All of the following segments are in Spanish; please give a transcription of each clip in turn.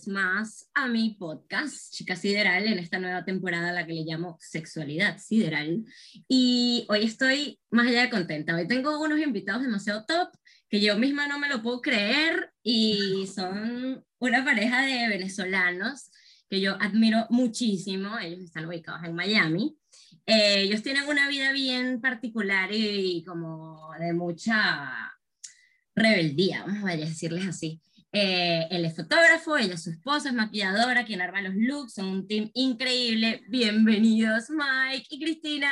Vez más a mi podcast Chica Sideral en esta nueva temporada la que le llamo Sexualidad Sideral. Y hoy estoy más allá de contenta. Hoy tengo unos invitados demasiado top que yo misma no me lo puedo creer y son una pareja de venezolanos que yo admiro muchísimo. Ellos están ubicados en Miami. Eh, ellos tienen una vida bien particular y, como de mucha rebeldía, vamos a decirles así. Eh, él es fotógrafo, ella es su esposa, es maquilladora, quien arma los looks, son un team increíble. Bienvenidos Mike y Cristina.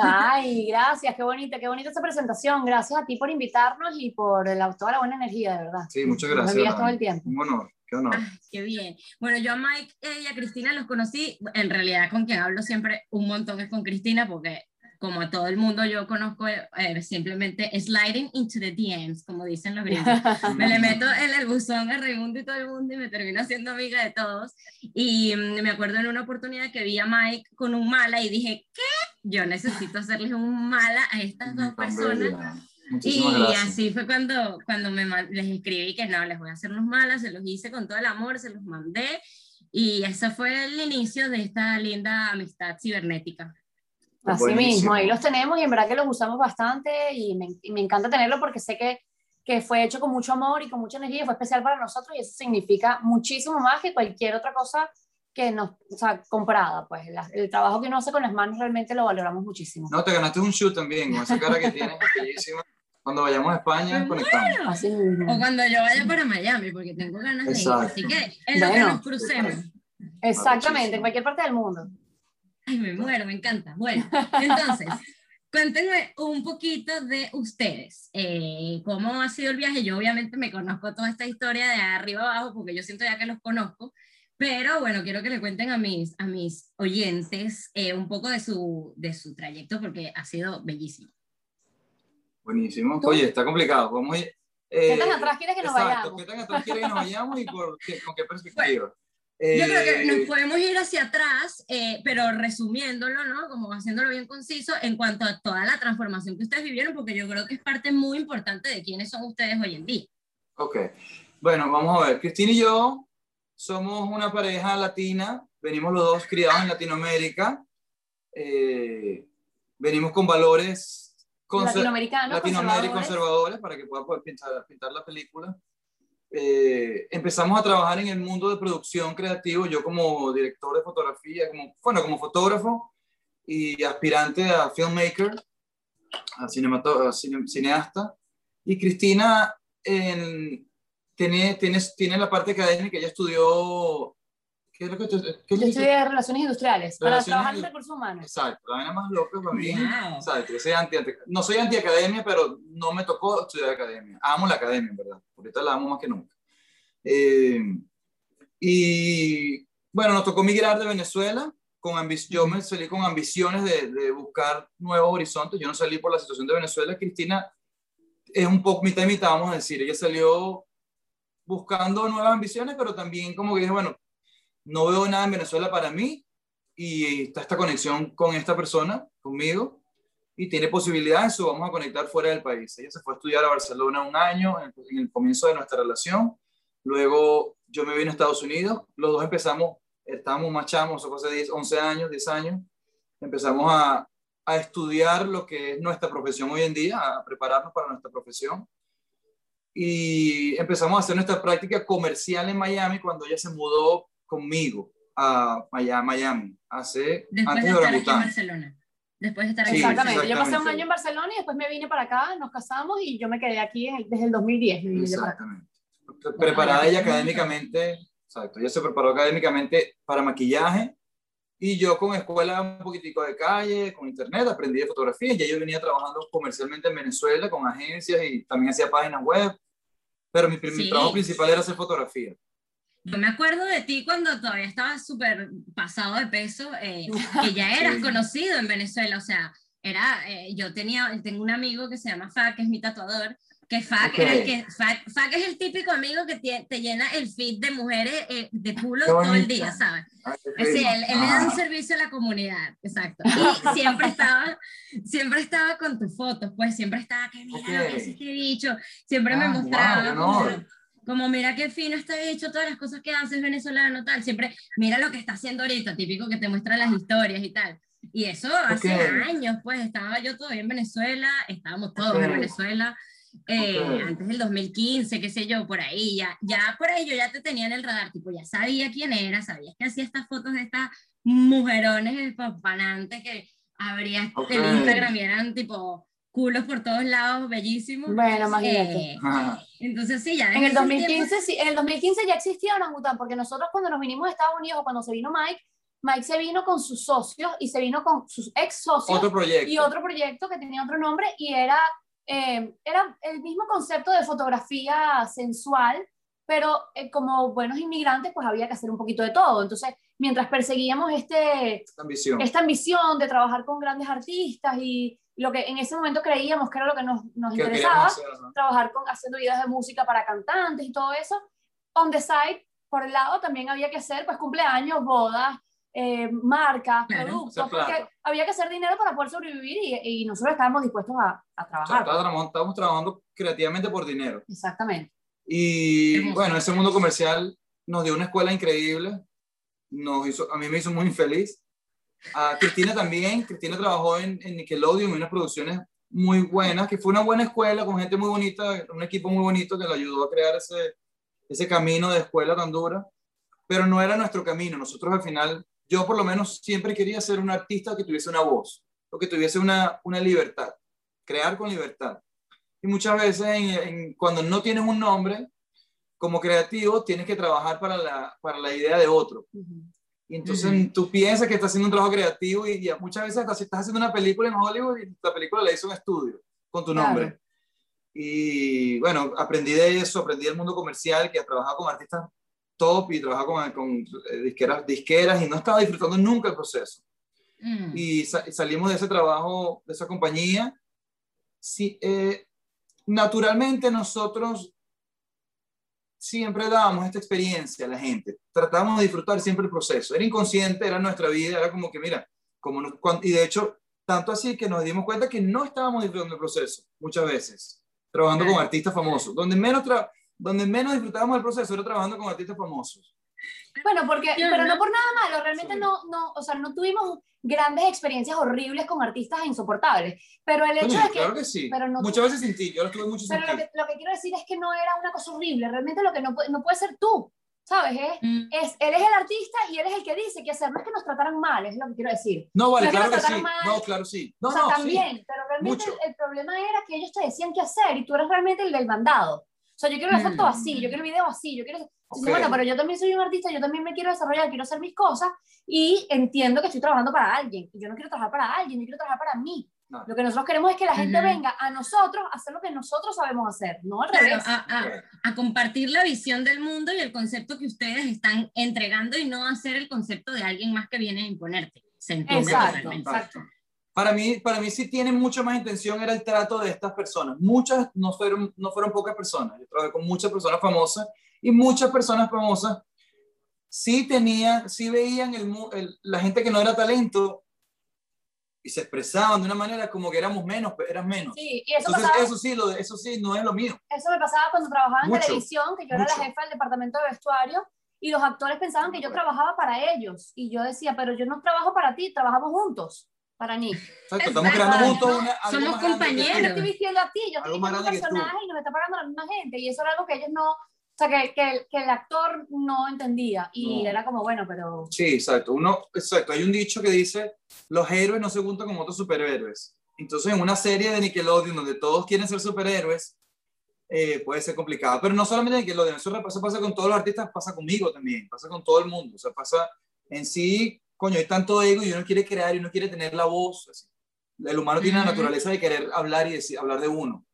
Ay, gracias, qué bonita, qué bonita esta presentación. Gracias a ti por invitarnos y por la, toda la buena energía, de verdad. Sí, muchas gracias. Todo el tiempo. Un honor, qué honor. Ay, qué bien. Bueno, yo a Mike y a Cristina los conocí, en realidad con quien hablo siempre un montón es con Cristina, porque como a todo el mundo yo conozco eh, simplemente sliding into the DMs, como dicen los gringos. Me le meto en el buzón de Raimundo y todo el mundo y me termino siendo amiga de todos. Y mm, me acuerdo en una oportunidad que vi a Mike con un mala y dije, ¿qué? Yo necesito hacerles un mala a estas dos personas. Y así fue cuando, cuando me, les escribí que no, les voy a hacer unos malas, se los hice con todo el amor, se los mandé. Y ese fue el inicio de esta linda amistad cibernética. Así mismo, ahí los tenemos y en verdad que los usamos bastante y me, me encanta tenerlo porque sé que, que, fue hecho con mucho amor y con mucha energía y fue especial para nosotros y eso significa muchísimo más que cualquier otra cosa que nos, o sea, comprada, pues el trabajo que uno hace con las manos realmente lo valoramos muchísimo. No, te ganaste un shoot también, con esa cara que tienes, bellísima. Cuando vayamos a España, conectamos. Así mismo. O cuando yo vaya para Miami, porque tengo ganas de ir. Así que en lo que nos crucemos. Exactamente, en cualquier parte del mundo. Ay, me muero, me encanta. Bueno, entonces, cuéntenme un poquito de ustedes. Eh, ¿Cómo ha sido el viaje? Yo obviamente me conozco toda esta historia de arriba abajo porque yo siento ya que los conozco, pero bueno, quiero que le cuenten a mis, a mis oyentes eh, un poco de su, de su trayecto porque ha sido bellísimo. Buenísimo. Oye, está complicado. Vamos a ir, ¿Qué tan eh, atrás quieres que nos vayamos? ¿Qué tan atrás quieres que nos vayamos y por con qué perspectiva? Yo creo que nos eh, podemos ir hacia atrás, eh, pero resumiéndolo, ¿no? Como haciéndolo bien conciso en cuanto a toda la transformación que ustedes vivieron, porque yo creo que es parte muy importante de quiénes son ustedes hoy en día. Ok. Bueno, vamos a ver. Cristina y yo somos una pareja latina, venimos los dos criados en Latinoamérica, eh, venimos con valores latinoamericanos, conservadores. conservadores para que pueda poder pintar, pintar la película. Eh, empezamos a trabajar en el mundo de producción creativo, yo como director de fotografía, como, bueno, como fotógrafo y aspirante a filmmaker, a, cineasta, y Cristina tiene, tiene, tiene la parte académica, ella estudió ¿Qué es lo que tú, qué Yo estudié Relaciones Industriales, para trabajar en recursos humanos. Exacto, la vaina más loca para mí. Exacto, soy anti, no soy anti-academia, pero no me tocó estudiar academia. Amo la academia, verdad. Ahorita la amo más que nunca. Eh, y bueno, nos tocó migrar de Venezuela. Con yo me salí con ambiciones de, de, buscar nuevos horizontes. Yo no salí por la situación de Venezuela. Cristina es un poco mitad y mitad, vamos a decir. Ella salió buscando nuevas ambiciones, pero también como que dije, bueno, no veo nada en Venezuela para mí y está esta conexión con esta persona, conmigo, y tiene posibilidades, eso vamos a conectar fuera del país. Ella se fue a estudiar a Barcelona un año en el, comienzo de nuestra relación, luego yo me vine a Estados Unidos, los dos empezamos, estábamos más chamos, hace 10, 11 años, 10 años, empezamos a, a estudiar lo que es nuestra profesión hoy en día, a prepararnos para nuestra profesión. Y empezamos a hacer nuestra práctica comercial en Miami cuando ella se mudó conmigo a Miami, hace después antes de, estar aquí en Barcelona. Después de estar aquí. exactamente. Yo pasé un año en Barcelona y después me vine para acá, nos casamos y yo me quedé aquí desde el 2010. Exactamente. Preparada ella académicamente, exacto, ella se preparó académicamente para maquillaje y yo con escuela un poquitico de calle, con internet, aprendí de fotografía. Ya yo venía trabajando comercialmente en Venezuela con agencias y también hacía páginas web, pero mi, mi trabajo principal era hacer fotografía. Yo me acuerdo de ti cuando todavía estabas súper pasado de peso, eh, que ya eras conocido en Venezuela, o sea, era, eh, yo tenía, tengo un amigo que se llama Fa, que es mi tatuador, que Fa, que, Fa, es el típico amigo que te, te llena el feed de mujeres eh, de culo todo el día, ¿sabes? Sí, él, él le da un servicio a la comunidad, exacto. Y siempre estaba, siempre estaba con tus fotos, pues siempre estaba, que mira, okay. ese dicho, siempre me ah, mostraba. Como mira qué fino está hecho, todas las cosas que haces venezolano, tal, siempre mira lo que está haciendo ahorita, típico que te muestra las historias y tal. Y eso hace años, pues estaba yo todavía en Venezuela, estábamos todos en Venezuela, eh, antes del 2015, qué sé yo, por ahí, ya, ya por ahí yo ya te tenía en el radar, tipo, ya sabía quién era, sabías que hacía estas fotos de estas mujerones espampanantes que habría en Instagram y eran tipo culos por todos lados, bellísimos. Bueno, imagínate. Eh, entonces sí, ya. En el 2015, sí, en el 2015 ya existía Orangutan, porque nosotros cuando nos vinimos de Estados Unidos, cuando se vino Mike, Mike se vino con sus socios y se vino con sus ex socios. Otro proyecto. Y otro proyecto que tenía otro nombre y era, eh, era el mismo concepto de fotografía sensual, pero eh, como buenos inmigrantes, pues había que hacer un poquito de todo. Entonces, mientras perseguíamos este, esta, ambición. esta ambición de trabajar con grandes artistas y lo que en ese momento creíamos que era lo que nos, nos interesaba, trabajar con, haciendo videos de música para cantantes y todo eso, on the side, por el lado también había que hacer pues cumpleaños, bodas, eh, marcas, productos, porque había que hacer dinero para poder sobrevivir y, y nosotros estábamos dispuestos a, a trabajar. estábamos, trabajando creativamente por dinero. Exactamente. Y bueno, ese mundo comercial nos dio una escuela increíble, nos hizo, a mí me hizo muy infeliz. A Cristina también, Cristina trabajó en, en Nickelodeon en unas producciones muy buenas, que fue una buena escuela con gente muy bonita, un equipo muy bonito que le ayudó a crear ese, ese camino de escuela tan dura, pero no era nuestro camino. Nosotros al final, yo por lo menos siempre quería ser un artista que tuviese una voz, o que tuviese una, una libertad, crear con libertad. Y muchas veces en, cuando no tienes un nombre, como creativo, tienes que trabajar para la, para la idea de otro. Y entonces tú piensas que estás haciendo un trabajo creativo y, muchas veces estás, estás haciendo una película en Hollywood y la película la hizo un estudio con tu nombre. Y bueno, aprendí de eso, aprendí del mundo comercial, que trabajaba con artistas top y trabajaba con, con eh, disqueras, disqueras y no estaba disfrutando nunca el proceso. Mm. Y, salimos de ese trabajo, de esa compañía. Sí, eh, naturalmente nosotros siempre dábamos esta experiencia a la gente. Tratábamos de disfrutar siempre el proceso. Era inconsciente, era nuestra vida, era como que, mira, como y de hecho, tanto así que nos dimos cuenta que no estábamos disfrutando el proceso muchas veces, trabajando con artistas famosos. Donde menos, donde menos disfrutábamos el proceso era trabajando con artistas famosos. Bueno, porque, pero no por nada malo, realmente no, no, o sea, no tuvimos grandes experiencias horribles con artistas insoportables, pero el hecho de que... Claro que sí, pero no, muchas veces sin ti, yo lo tuve mucho Pero lo que, lo que, quiero decir es que no era una cosa horrible, realmente lo que no, no puede ser tú, ¿sabes? Mm. Es, él es el artista y él es el que dice qué hacer, no es que nos trataran mal, es lo que quiero decir. No, vale, claro que, sí, no, claro sí. No, o sea, también, pero realmente el, el, problema era que ellos te decían qué hacer y tú eres realmente el del mandado. O sea, yo quiero hacer todo así, yo quiero el video así, yo quiero... Bueno, pero yo también soy un artista, yo también me quiero desarrollar, quiero hacer mis cosas y entiendo que estoy trabajando para alguien. Y yo no quiero trabajar para alguien, yo quiero trabajar para mí. Lo que nosotros queremos es que la gente venga a nosotros a hacer lo que nosotros sabemos hacer, no al revés. A, compartir la visión del mundo y el concepto que ustedes están entregando y no hacer el concepto de alguien más que viene a imponerte. exacto, exacto. Para mí, para mí sí tiene mucha más intención era el trato de estas personas. Muchas, no fueron, no fueron pocas personas. Yo trabajé con muchas personas famosas y muchas personas famosas sí tenían, sí veían el, la gente que no era talento y se expresaban de una manera como que éramos menos, eran menos. Sí, y eso Entonces, eso sí, lo, eso sí, no es lo mío. Eso me pasaba cuando trabajaba en televisión, que yo era la jefa del departamento de vestuario y los actores pensaban que yo trabajaba para ellos y yo decía, pero yo no trabajo para ti, trabajamos juntos para Nick. Exacto, estamos creando juntos una, Somos compañeros. Yo estoy vistiendo a ti, yo estoy vistiendo un personaje y nos está pagando la misma gente. Y eso era algo que ellos no, sea, que, que, que el actor no entendía. Y era como, bueno, pero... Sí, exacto. Uno, exacto. Hay un dicho que dice, los héroes no se juntan con otros superhéroes. Entonces, en una serie de Nickelodeon donde todos quieren ser superhéroes, eh, puede ser complicado. Pero no solamente Nickelodeon, eso, eso pasa con todos los artistas, pasa conmigo también, pasa con todo el mundo. O sea, pasa en sí coño, hay tanto ego y uno quiere crear y uno quiere tener la voz. El humano tiene la naturaleza de querer hablar y decir, hablar de uno.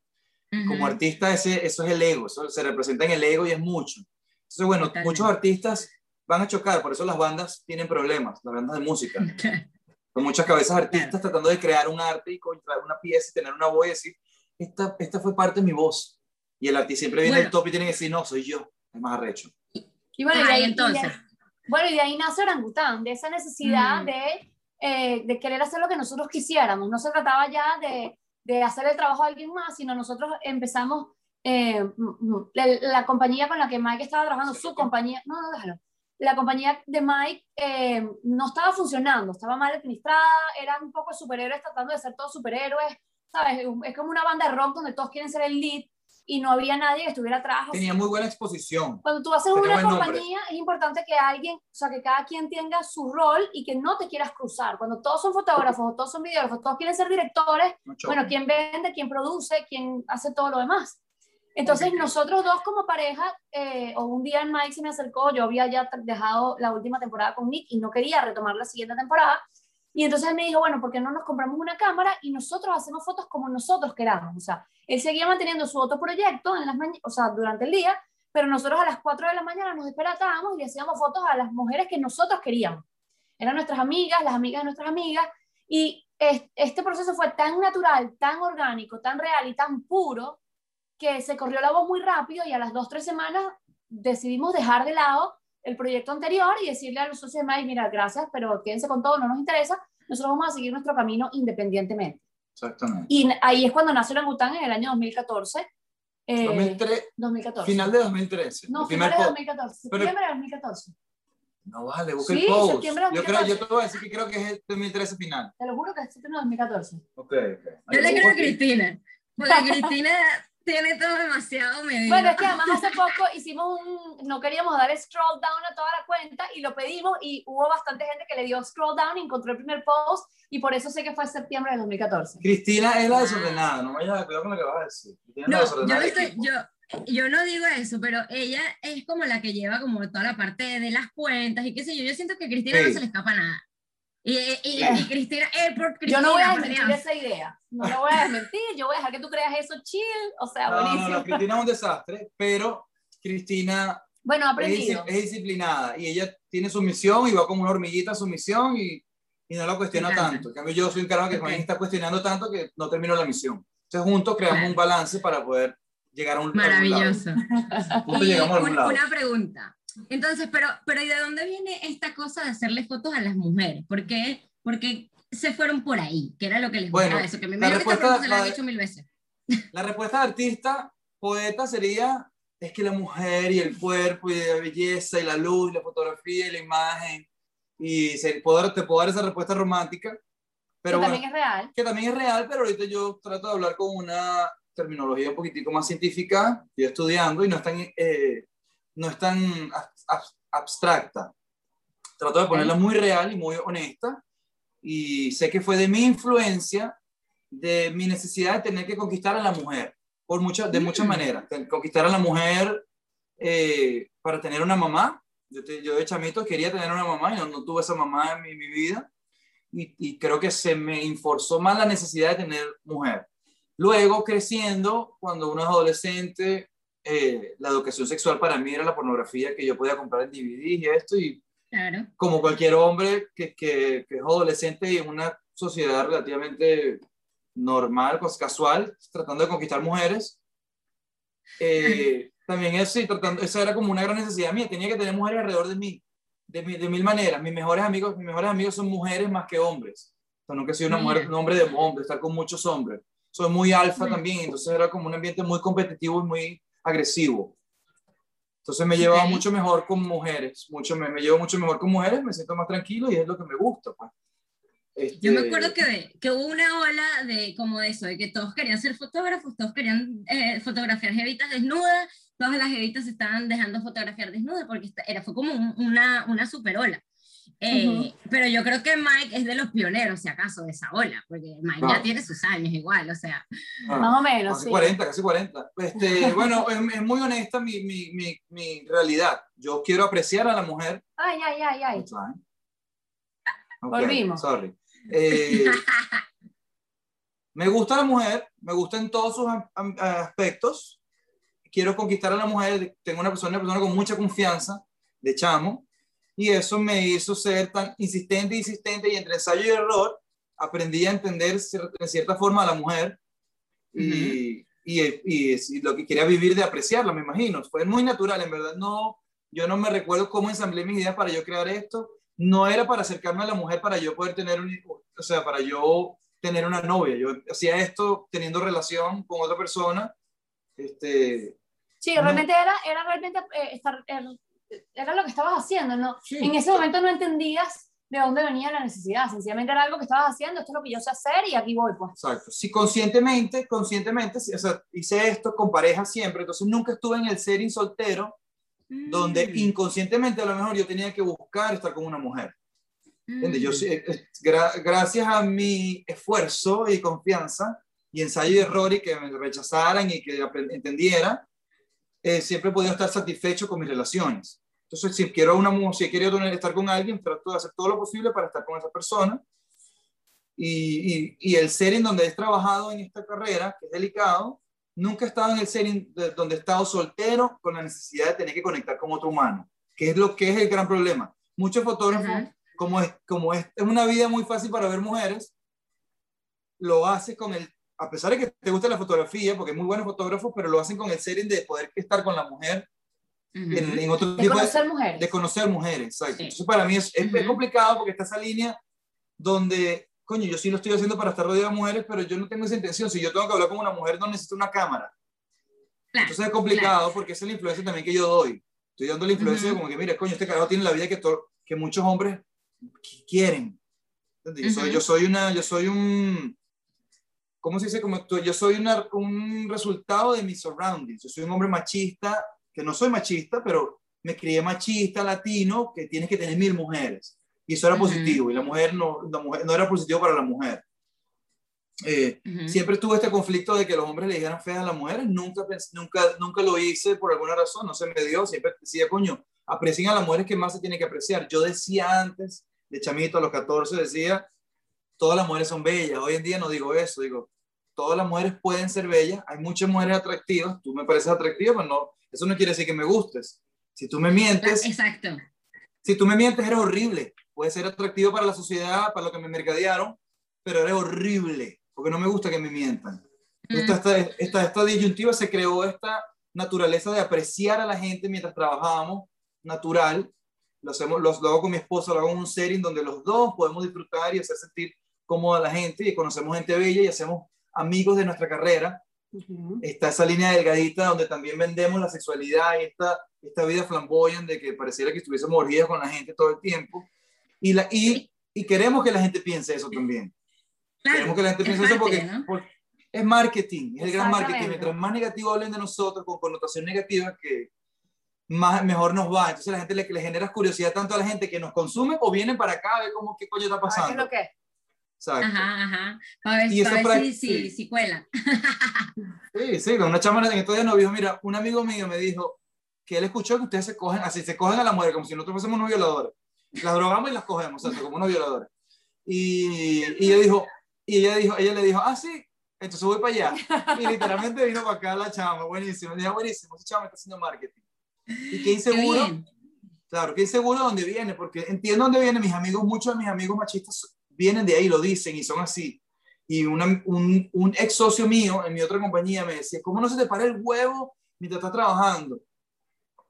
Como artista, ese, eso es el ego, eso se representa en el ego y es mucho. Entonces, bueno, muchos artistas van a chocar, por eso las bandas tienen problemas, las bandas de música. Con muchas cabezas artistas tratando de crear un arte y traer una pieza y tener una voz y decir, esta, esta fue parte de mi voz. Y el artista siempre viene al top y tiene que decir, no, soy yo, es más arrecho. Y bueno, y ahí entonces. Bueno, y de ahí nace Orangután, de esa necesidad mm. de, eh, de, querer hacer lo que nosotros quisiéramos. No se trataba ya de, de, hacer el trabajo de alguien más, sino nosotros empezamos eh, la, compañía con la que Mike estaba trabajando, su compañía, no, no, déjalo, la compañía de Mike eh, no estaba funcionando, estaba mal administrada, eran un poco superhéroes tratando de ser todos superhéroes, ¿sabes? Es como una banda de rock donde todos quieren ser el lead y no había nadie que estuviera atrás. Tenía muy buena exposición. Cuando tú haces una compañía, es importante que alguien, o sea, que cada quien tenga su rol y que no te quieras cruzar. Cuando todos son fotógrafos, todos son videógrafos, todos quieren ser directores, bueno, ¿quién vende, quién produce, quién hace todo lo demás? Entonces, nosotros dos como pareja, eh, o un día en Mike se me acercó, yo había ya dejado la última temporada con Nick y no quería retomar la siguiente temporada, y entonces él me dijo, bueno, ¿por qué no nos compramos una cámara y nosotros hacemos fotos como nosotros queramos? O sea, él seguía manteniendo su otro proyecto en las o sea, durante el día, pero nosotros a las 4 de la mañana nos despertábamos y le hacíamos fotos a las mujeres que nosotros queríamos. Eran nuestras amigas, las amigas de nuestras amigas, y este proceso fue tan natural, tan orgánico, tan real y tan puro, que se corrió la voz muy rápido y a las 2, 3 semanas decidimos dejar de lado el proyecto anterior y decirle a los socios de Mike, mira, gracias, pero quédense con todo, no nos interesa, nosotros vamos a seguir nuestro camino independientemente. Exactamente. Y ahí es cuando nace Orangután en el año 2014. Eh, 2014. Final de 2013. No, final de 2014. Septiembre de 2014. No vale, busca el post. Septiembre de 2014. Yo, creo, yo te voy a decir que creo que es el 2013 final. Te lo juro que es septiembre de 2014. Ok, ok. Yo le creo a Cristina. Porque Cristina tiene todo demasiado medido. Bueno, es que además hace poco hicimos un, no queríamos dar scroll down a toda la cuenta y lo pedimos y hubo bastante gente que le dio scroll down y encontró el primer post y por eso sé que fue septiembre de 2014. Cristina es la desordenada, no vayas a cuidar con lo que vas a decir. no, yo no, estoy, yo, yo no digo eso, pero ella es como la que lleva como toda la parte de las cuentas y qué sé yo. Yo siento que a Cristina no se le escapa nada. Y, y, Cristina, eh, por Cristina, Yo no voy a desmentir esa idea. No lo voy a desmentir. Yo voy a dejar que tú creas eso chill. O sea, buenísimo. No, no, Cristina es un desastre, pero Cristina bueno, es, es, disciplinada y ella tiene su misión y va como una hormiguita a su misión y, y no la cuestiona tanto. En cambio, yo soy un carajo que okay. está cuestionando tanto que no termino la misión. Entonces, juntos creamos un balance para poder llegar a un Maravilloso. Juntos llegamos a lado. Una pregunta. Entonces, pero, pero ¿y de dónde viene esta cosa de hacerle fotos a las mujeres? ¿Por qué? Porque se fueron por ahí, que era lo que les bueno, eso, que me la respuesta, se la, he dicho mil veces. La respuesta de artista, poeta sería, es que la mujer y el cuerpo y la belleza y la luz, y la fotografía y la imagen, y se, puedo, te puedo dar esa respuesta romántica, pero que bueno, también es real. Que también es real, pero ahorita yo trato de hablar con una terminología un poquitico más científica, estoy estudiando y no es tan... Eh, no es tan abstracta. Trato de ponerla muy real y muy honesta. Y sé que fue de mi influencia, de mi necesidad de tener que conquistar a la mujer, por muchas, de muchas mm. maneras. Conquistar a la mujer eh, para tener una mamá. Yo, yo, de chamito quería tener una mamá y no, tuve esa mamá en mi, mi vida. Y, y, creo que se me inforzó más la necesidad de tener mujer. Luego, creciendo, cuando uno es adolescente, eh, la educación sexual para mí era la pornografía que yo podía comprar en DVD y esto, y como cualquier hombre que, que, que, es adolescente y en una sociedad relativamente normal, pues casual, tratando de conquistar mujeres, eh, también eso, y tratando, esa era como una gran necesidad mía, tenía que tener mujeres alrededor de mí, de, de mil maneras. Mis mejores amigos, mis mejores amigos son mujeres más que hombres. O sea, nunca he sido una mujer, un hombre de hombre, estar con muchos hombres. Soy muy alfa también, entonces era como un ambiente muy competitivo y muy agresivo. Entonces me llevaba mucho mejor con mujeres, mucho, me, me, llevo mucho mejor con mujeres, me siento más tranquilo y es lo que me gusta. Pues. Este... Yo me acuerdo que, que, hubo una ola de como de eso, de que todos querían ser fotógrafos, todos querían eh, fotografiar jevitas desnudas, todas las jevitas se estaban dejando fotografiar desnudas porque era, fue como un, una, una super ola. Eh, Pero yo creo que Mike es de los pioneros, si acaso, de esa ola, porque Mike ya tiene sus años igual, o sea. Más o menos. Casi sí. 40, casi 40. Este, bueno, es, es, muy honesta mi, mi, mi, mi, realidad. Yo quiero apreciar a la mujer. Ay, ay, ay, ay. Okay, Volvimos. Sorry. Eh, me gusta la mujer, me gusta en todos sus aspectos. Quiero conquistar a la mujer. Tengo una persona, una persona con mucha confianza, de chamo y eso me hizo ser tan insistente insistente y entre ensayo y error aprendí a entender de cierta forma a la mujer y, y, y, y, lo que quería vivir de apreciarla, me imagino. Fue muy natural, en verdad. No, yo no me recuerdo cómo ensamblé mis ideas para yo crear esto. No era para acercarme a la mujer para yo poder tener un o sea, para yo tener una novia. Yo hacía esto teniendo relación con otra persona Este, sí, realmente era, era realmente eh, estar, era, lo que estabas haciendo, ¿no? En ese momento no entendías de dónde venía la necesidad, sencillamente era algo que estabas haciendo, esto es lo que yo sé hacer y aquí voy, pues. Exacto, si conscientemente, conscientemente, o sea, hice esto con pareja siempre, entonces nunca estuve en el setting soltero, donde mm. inconscientemente a lo mejor yo tenía que buscar estar con una mujer. Yo, mm. eh, eh, gracias a mi esfuerzo y confianza y ensayo y error y que me rechazaran y que entendiera, eh, siempre he podido estar satisfecho con mis relaciones. Entonces, si quiero, una, si quiero estar con alguien, trato de hacer todo lo posible para estar con esa persona. Y, y, y el ser en donde he trabajado en esta carrera, que es delicado, nunca he estado en el ser donde he estado soltero con la necesidad de tener que conectar con otro humano, que es lo que es el gran problema. Muchos fotógrafos, como, es, como es, es una vida muy fácil para ver mujeres, lo hace con el, a pesar de que te gusta la fotografía, porque es muy buenos fotógrafos, pero lo hacen con el ser de poder estar con la mujer en, otro de conocer mujeres. De conocer mujeres, exacto. Entonces, para mí es, es, complicado porque está esa línea donde, coño, yo sí lo estoy haciendo para estar rodeado de mujeres, pero yo no tengo esa intención. Si yo tengo que hablar con una mujer, no necesito una cámara. Entonces es complicado porque esa es la influencia también que yo doy. Estoy dando la influencia como que, mira, coño, este carajo tiene la vida que, que muchos hombres quieren. Yo, soy, yo soy una, yo soy un, ¿cómo se dice? Como, yo soy una, un resultado de mis surroundings. Yo soy un hombre machista que no soy machista, pero me crié machista, latino, que tienes que tener mil mujeres. Y eso era positivo, y la mujer no, no era positivo para la mujer. Eh, siempre tuve este conflicto de que los hombres le dijeran feas a las mujeres, nunca, nunca, nunca lo hice por alguna razón, no se me dio, siempre decía, coño, aprecien a las mujeres que más se tiene que apreciar. Yo decía antes, de chamito a los 14, decía, todas las mujeres son bellas. Hoy en día no digo eso, digo, todas las mujeres pueden ser bellas, hay muchas mujeres atractivas, tú me pareces atractiva, pero no, eso no quiere decir que me gustes. Si tú me mientes, exacto. Si tú me mientes, eres horrible. Puede ser atractivo para la sociedad, para lo que me mercadearon, pero eres horrible, porque no me gusta que me mientan. Mm. Esta, esta, esta, disyuntiva se creó esta naturaleza de apreciar a la gente mientras trabajábamos, natural. Lo, hacemos, lo, hago con mi esposa, lo hago en un setting donde los dos podemos disfrutar y hacer sentir cómoda a la gente y conocemos gente bella y hacemos amigos de nuestra carrera Está esa línea delgadita donde también vendemos la sexualidad y esta, esta vida flamboyante de que pareciera que estuviésemos orgías con la gente todo el tiempo. Y, la, y, y queremos que la gente piense eso también. queremos que la gente piense eso porque, es marketing, es el gran marketing. Mientras más negativo hablen de nosotros, con connotación negativa, que más, mejor nos va. Entonces la gente le, le genera curiosidad tanto a la gente que nos consume o vienen para acá a ver cómo, qué coño está pasando. ¿Qué es lo que Ajá, ajá. Para ver, para ver si, si, cuela. sí, sí, una chama en estos días nos dijo, mira, un amigo mío me dijo que él escuchó que ustedes se cogen, así se cogen a la mujer, como si nosotros fuésemos unos violadores. Las drogamos y las cogemos, o sea, como unos violadores. Y, y ella dijo, y ella dijo, ella le dijo, ah, sí, entonces voy para allá. Y literalmente vino para acá la chama, buenísimo. Me dijo, buenísimo, ese chama está haciendo marketing. Y qué inseguro. claro, qué inseguro dónde viene, porque entiendo dónde viene. Mis amigos, muchos de mis amigos machistas vienen de ahí, lo dicen y son así. Y un, un, ex socio mío en mi otra compañía me decía, ¿cómo no se te para el huevo mientras estás trabajando?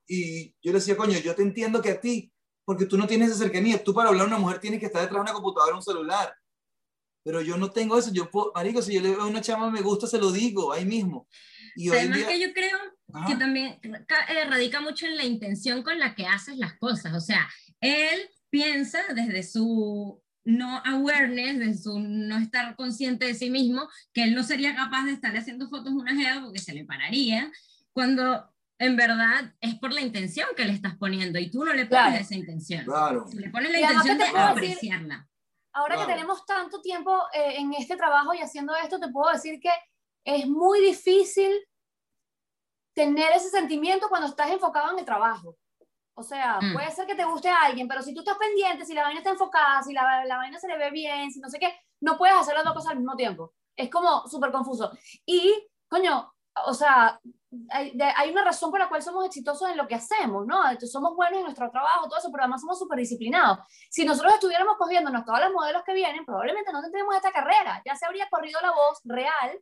Y yo le decía, coño, yo te entiendo que a ti, porque tú no tienes esa cercanía. Tú para hablar a una mujer tienes que estar detrás de una computadora o un celular. Pero yo no tengo eso. Yo, marico, si yo le veo a una chama me gusta, se lo digo ahí mismo. Y Además que yo creo que también eh, radica mucho en la intención con la que haces las cosas. O sea, él piensa desde su no awareness, de su no estar consciente de sí mismo, que él no sería capaz de estar haciendo fotos una jeva porque se le pararía, cuando en verdad es por la intención que le estás poniendo y tú no le pones esa intención. Claro. Le pones la intención de apreciarla. ahora que tenemos tanto tiempo eh, en este trabajo y haciendo esto, te puedo decir que es muy difícil tener ese sentimiento cuando estás enfocado en el trabajo. O sea, mm. puede ser que te guste a alguien, pero si tú estás pendiente, si la vaina está enfocada, si la, la vaina se le ve bien, si no sé qué, no puedes hacer las dos cosas al mismo tiempo. Es como súper confuso. Y, coño, o sea, hay, hay, una razón por la cual somos exitosos en lo que hacemos, ¿no? Entonces, somos buenos en nuestro trabajo, todo eso, pero además somos súper disciplinados. Si nosotros estuviéramos cogiéndonos todos los modelos que vienen, probablemente no tendríamos esta carrera. Ya se habría corrido la voz real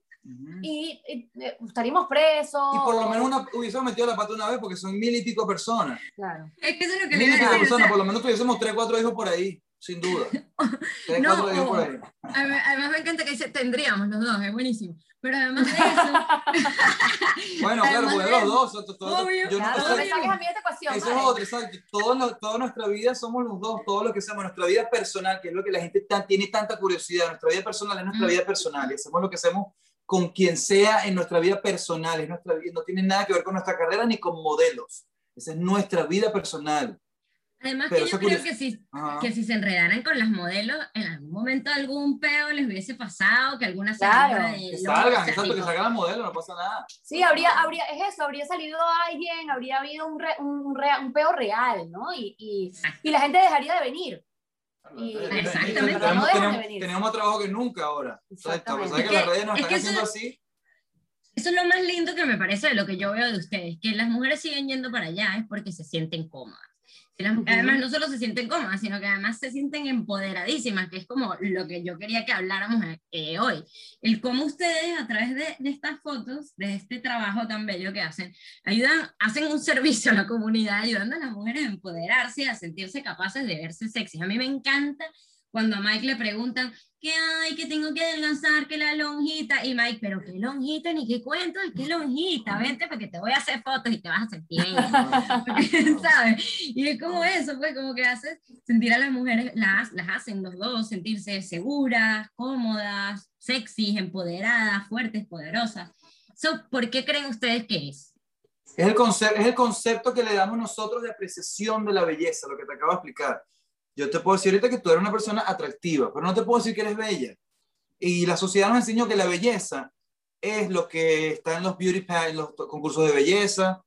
y, eh, estaríamos presos. Y por lo menos una, hubiésemos metido la pata una vez porque son mil y pico personas. Claro. Es que eso es lo que mil y pico personas, por lo menos tuviésemos tres, cuatro hijos por ahí sin duda. no, Además me encanta que dice tendríamos los dos, es buenísimo. Pero además de eso. Bueno, claro, porque los dos. Todo, yo no, claro, no, a mí esta ecuación. Eso es otro, exacto. Todo, toda nuestra vida somos los dos, todo lo que hacemos. Nuestra vida personal, que es lo que la gente tiene tanta curiosidad. Nuestra vida personal es nuestra mm. vida personal. Y hacemos lo que hacemos con quien sea en nuestra vida personal. Es nuestra vida, no tiene nada que ver con nuestra carrera ni con modelos. Esa es nuestra vida personal. Además que yo creo que si, que si se enredaran con las modelos, en algún momento algún peo les hubiese pasado, que alguna claro. que salgan, exacto, que salgan las modelos, no pasa nada. Sí, habría, habría, es eso, habría salido alguien, habría habido un, un, un peo real, ¿no? Y, y, y, la gente dejaría de venir. Y, Exactamente. Tenemos, tenemos, tenemos, más trabajo que nunca ahora. Exactamente. Es que, las redes nos están haciendo así. Eso es lo más lindo que me parece de lo que yo veo de ustedes, que las mujeres siguen yendo para allá es porque se sienten cómodas además no solo se sienten cómodas, sino que además se sienten empoderadísimas, que es como lo que yo quería que habláramos eh, hoy. El cómo ustedes a través de, de, estas fotos, de este trabajo tan bello que hacen, ayudan, hacen un servicio a la comunidad, ayudando a las mujeres a empoderarse, a sentirse capaces de verse sexy. A mí me encanta cuando a Mike le preguntan, ¿qué hay? que tengo que adelgazar? que la lonjita? Y Mike, ¿pero qué lonjita? Ni qué cuento, qué lonjita? Vente porque te voy a hacer fotos y te vas a sentir bien. ¿Sabes? Y es como eso, pues como que haces sentir a las mujeres, las, las hacen los dos, sentirse seguras, cómodas, sexys, empoderadas, fuertes, poderosas. So, ¿Por qué creen ustedes que es? Es el, concepto, es el concepto que le damos nosotros de apreciación de la belleza, lo que te acabo de explicar. Yo te puedo decir ahorita que tú eres una persona atractiva, pero no te puedo decir que eres bella. Y la sociedad nos enseñó que la belleza es lo que está en los beauty pads, en los concursos de belleza,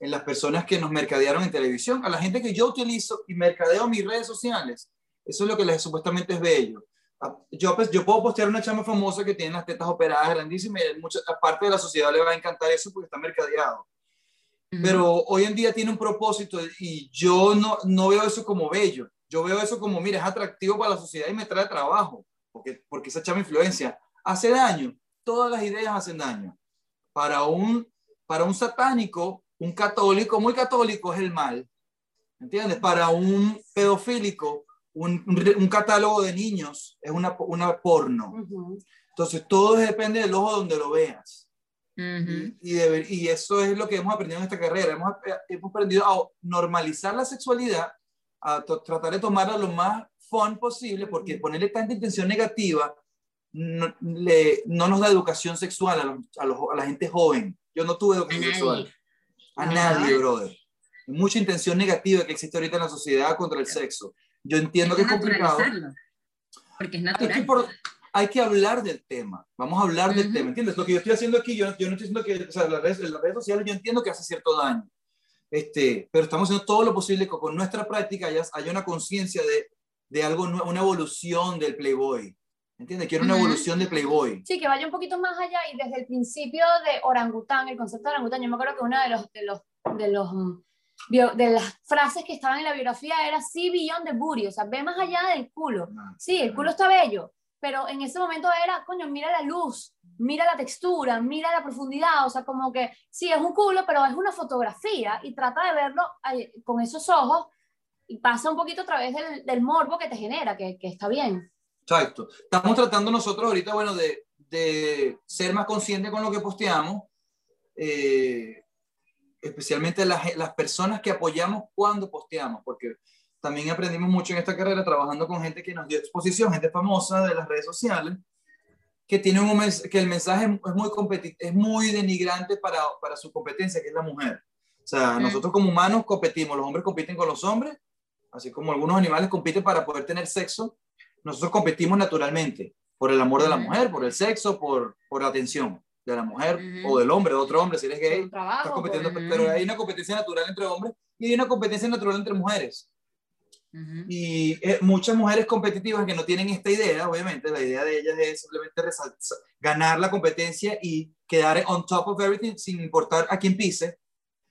en las personas que nos mercadearon en televisión, a la gente que yo utilizo y mercadeo mis redes sociales. Eso es lo que les, supuestamente es bello. Ah, yo, pues, yo puedo postear una chama famosa que tiene las tetas operadas grandísimas y mucha parte de la sociedad le va a encantar eso porque está mercadeado. Pero hoy en día tiene un propósito y yo no, no veo eso como bello yo veo eso como, mira, es atractivo para la sociedad y me trae trabajo, porque, porque esa chama influencia hace daño. Todas las ideas hacen daño. Para un, para un satánico, un católico, muy católico es el mal. ¿Entiendes? Para un pedofílico, un, un, catálogo de niños es una, una porno. Entonces, todo depende del ojo donde lo veas. y, y, eso es lo que hemos aprendido en esta carrera. Hemos, hemos aprendido a normalizar la sexualidad a tratar de tomarla lo más fun posible, porque ponerle tanta intención negativa no, le, no nos da educación sexual a, a, la gente joven. Yo no tuve educación sexual. A nadie, brother. Mucha intención negativa que existe ahorita en la sociedad contra el sexo. Yo entiendo que es complicado. Porque es natural. Hay que, hay que, hablar del tema. Vamos a hablar del tema. ¿Entiendes? Lo que yo estoy haciendo aquí, yo, yo no estoy diciendo que o sea, las, redes, las redes sociales yo entiendo que hace cierto daño. Este, pero estamos haciendo todo lo posible que con nuestra práctica haya, haya una conciencia de, de, algo, una evolución del Playboy. ¿Entiendes? Quiero una evolución de Playboy. Sí, que vaya un poquito más allá y desde el principio de orangután, el concepto de orangután, yo me acuerdo que una de los, de los, de los de las frases que estaban en la biografía era sí beyond the booty, o sea, ve más allá del culo. Ah, sí, el culo está bello, pero en ese momento era, coño, mira la luz, mira la textura, mira la profundidad, o sea, como que sí, es un culo, pero es una fotografía y trata de verlo con esos ojos y pasa un poquito a través del, del morbo que te genera, que, que, está bien. Exacto. Estamos tratando nosotros ahorita, bueno, de, de ser más conscientes con lo que posteamos, eh, especialmente las, las personas que apoyamos cuando posteamos, porque también aprendimos mucho en esta carrera trabajando con gente que nos dio exposición, gente famosa de las redes sociales, que, tiene un, que el mensaje es muy, es muy denigrante para, para su competencia, que es la mujer. O sea, nosotros como humanos competimos, los hombres compiten con los hombres, así como algunos animales compiten para poder tener sexo, nosotros competimos naturalmente por el amor de la mujer, por el sexo, por, por la atención de la mujer o del hombre, de otro hombre, si eres gay, estás compitiendo, pero hay una competencia natural entre hombres y hay una competencia natural entre mujeres. Y eh, muchas mujeres competitivas que no tienen esta idea, obviamente, la idea de ellas es simplemente ganar la competencia y quedar on top of everything sin importar a quién pise.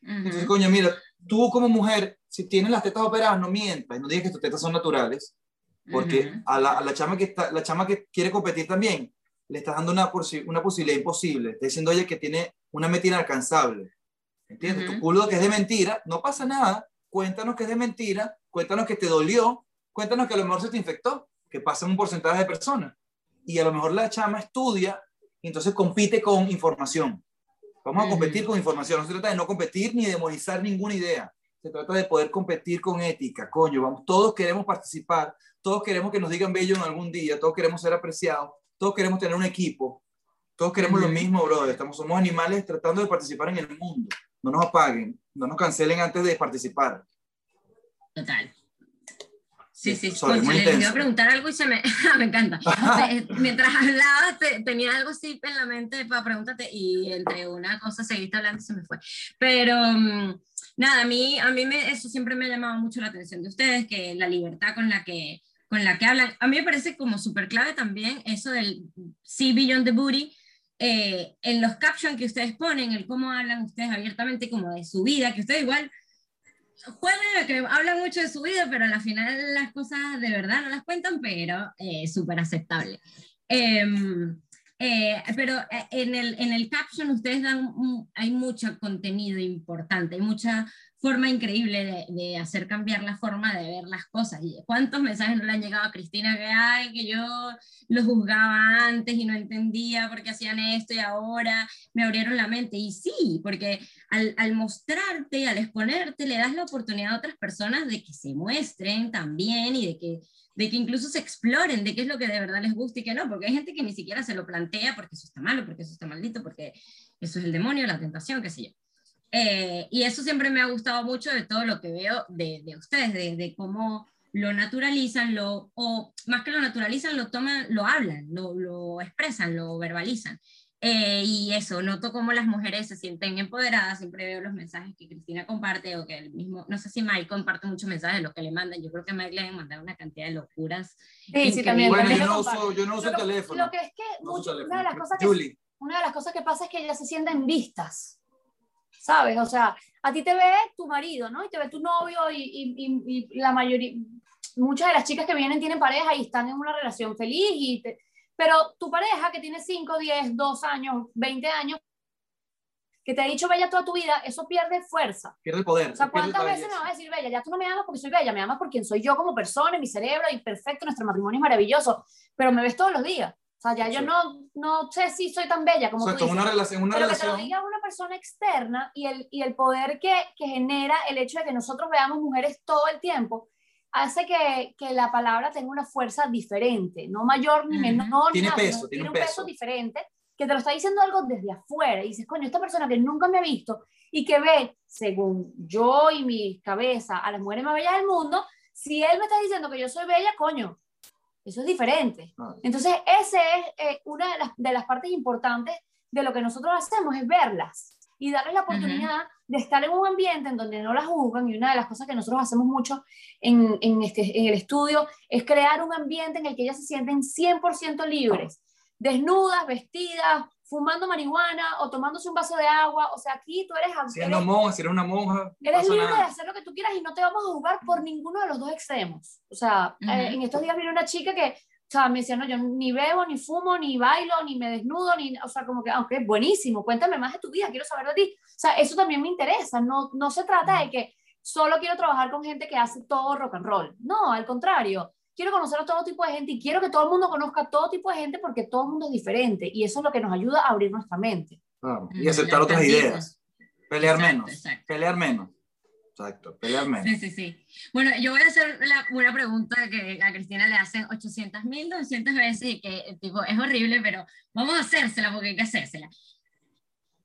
Entonces, coño, mira, tú como mujer, si tienes las tetas operadas, no mientas, no digas que tus tetas son naturales, porque a, la, a, la, chama que está, la chama que quiere competir también, le estás dando una, una posibilidad imposible. Está diciendo ella que tiene una meta inalcanzable. ¿Entiendes? Tu culo que es de mentira, no pasa nada, cuéntanos que es de mentira, cuéntanos que te dolió, cuéntanos que a lo mejor se te infectó, que pasa un porcentaje de personas. Y a lo mejor la chama estudia y entonces compite con información. Vamos a competir con información. No se trata de no competir ni demonizar ninguna idea. Se trata de poder competir con ética, coño. Vamos, todos queremos participar, todos queremos que nos digan bello en algún día, todos queremos ser apreciados, todos queremos tener un equipo, todos queremos lo mismo, brother. Estamos, somos animales tratando de participar en el mundo. No nos apaguen, no nos cancelen antes de participar. Total. Sí, sí, sí. le iba a preguntar algo y se me, me encanta. Mientras hablabas tenía algo así en la mente para preguntarte y entre una cosa seguiste hablando y se me fue. Pero mm, nada, a mí, a mí me, eso siempre me ha llamado mucho la atención de ustedes, que la libertad con la que, con la que hablan. A mí me parece como súper clave también eso del see beyond the booty, eh, en los captions que ustedes ponen, el cómo hablan ustedes abiertamente como de su vida, que ustedes igual juegan, que hablan mucho de su vida, pero al final las cosas de verdad no las cuentan, pero eh, súper aceptable. Em, eh, pero eh, en el, en el caption ustedes dan, hay mucho contenido importante, hay mucha forma increíble de, hacer cambiar la forma de ver las cosas. ¿Cuántos mensajes no le han llegado a Cristina que, ay, que yo lo juzgaba antes y no entendía por qué hacían esto y ahora me abrieron la mente? Y sí, porque al, al mostrarte, al exponerte, le das la oportunidad a otras personas de que se muestren también y de que de que incluso se exploren de qué es lo que de verdad les gusta y qué no, porque hay gente que ni siquiera se lo plantea porque eso está malo, porque eso está maldito, porque eso es el demonio, la tentación, qué sé yo. Eh, y eso siempre me ha gustado mucho de todo lo que veo de, de ustedes, de, de, cómo lo naturalizan, lo, o más que lo naturalizan, lo toman, lo hablan, lo, lo expresan, lo verbalizan. Eh, y eso, noto cómo las mujeres se sienten empoderadas, siempre veo los mensajes que Cristina comparte o que el mismo, no sé si Mike comparte muchos mensajes de los que le mandan, yo creo que Mike le debe mandar una cantidad de locuras. Sí, sí, también. Bueno, yo no uso, yo no uso el teléfono. Lo que es que, una, de las cosas que una de las cosas que pasa es que ellas se sienten vistas. ¿Sabes? O sea, a ti te ve tu marido, ¿no? Y te ve tu novio y, y, y la mayoría, muchas de las chicas que vienen tienen pareja y están en una relación feliz, y pero tu pareja que tiene 5, 10, 2 años, 20 años, que te ha dicho bella toda tu vida, eso pierde fuerza. Pierde poder. O sea, ¿cuántas veces me vas a decir bella? Ya tú no me amas porque soy bella, me amas por quien soy yo como persona, mi cerebro, y perfecto, nuestro matrimonio es maravilloso, pero me ves todos los días. O sea, ya yo no, no sé si soy tan bella como tú dices. una relación, una pero relación. que te lo diga una persona externa y el, y el poder que, que, genera el hecho de que nosotros veamos mujeres todo el tiempo, hace que, que la palabra tenga una fuerza diferente, no mayor ni menor. Tiene nada, peso, tiene un peso. peso diferente, que te lo está diciendo algo desde afuera. Y dices, coño, esta persona que nunca me ha visto y que ve, según yo y mi cabeza, a las mujeres más bellas del mundo, si él me está diciendo que yo soy bella, coño, eso es diferente. Ah. Entonces, esa es eh, una de las, de las, partes importantes de lo que nosotros hacemos, es verlas y darles la oportunidad uh -huh. de estar en un ambiente en donde no las juzgan. Y una de las cosas que nosotros hacemos mucho en, en, este, en el estudio es crear un ambiente en el que ellas se sienten 100% libres, desnudas, vestidas, fumando marihuana o tomándose un vaso de agua, o sea, aquí tú eres... Si eres, monja, si eres una monja. Eres libre nada. de hacer lo que tú quieras y no te vamos a jugar por ninguno de los dos extremos. O sea, uh -huh. eh, en estos días vino una chica que, o sea, me decía, no, yo ni bebo, ni fumo, ni bailo, ni me desnudo, ni, o sea, como que, aunque es buenísimo, cuéntame más de tu vida, quiero saber de ti. O sea, eso también me interesa, no, no se trata de que solo quiero trabajar con gente que hace todo rock and roll. No, al contrario, quiero conocer a todo tipo de gente y quiero que todo el mundo conozca a todo tipo de gente porque todo el mundo es diferente y eso es lo que nos ayuda a abrir nuestra mente. Claro. Y aceptar otras ideas. Pelear exacto, menos. Exacto. Pelear menos. Exacto, pelear menos. Sí, sí, sí. Bueno, yo voy a hacer la, una pregunta que a Cristina le hacen 800 mil, 200 veces y que tipo, es horrible, pero vamos a hacérsela porque hay que hacérsela.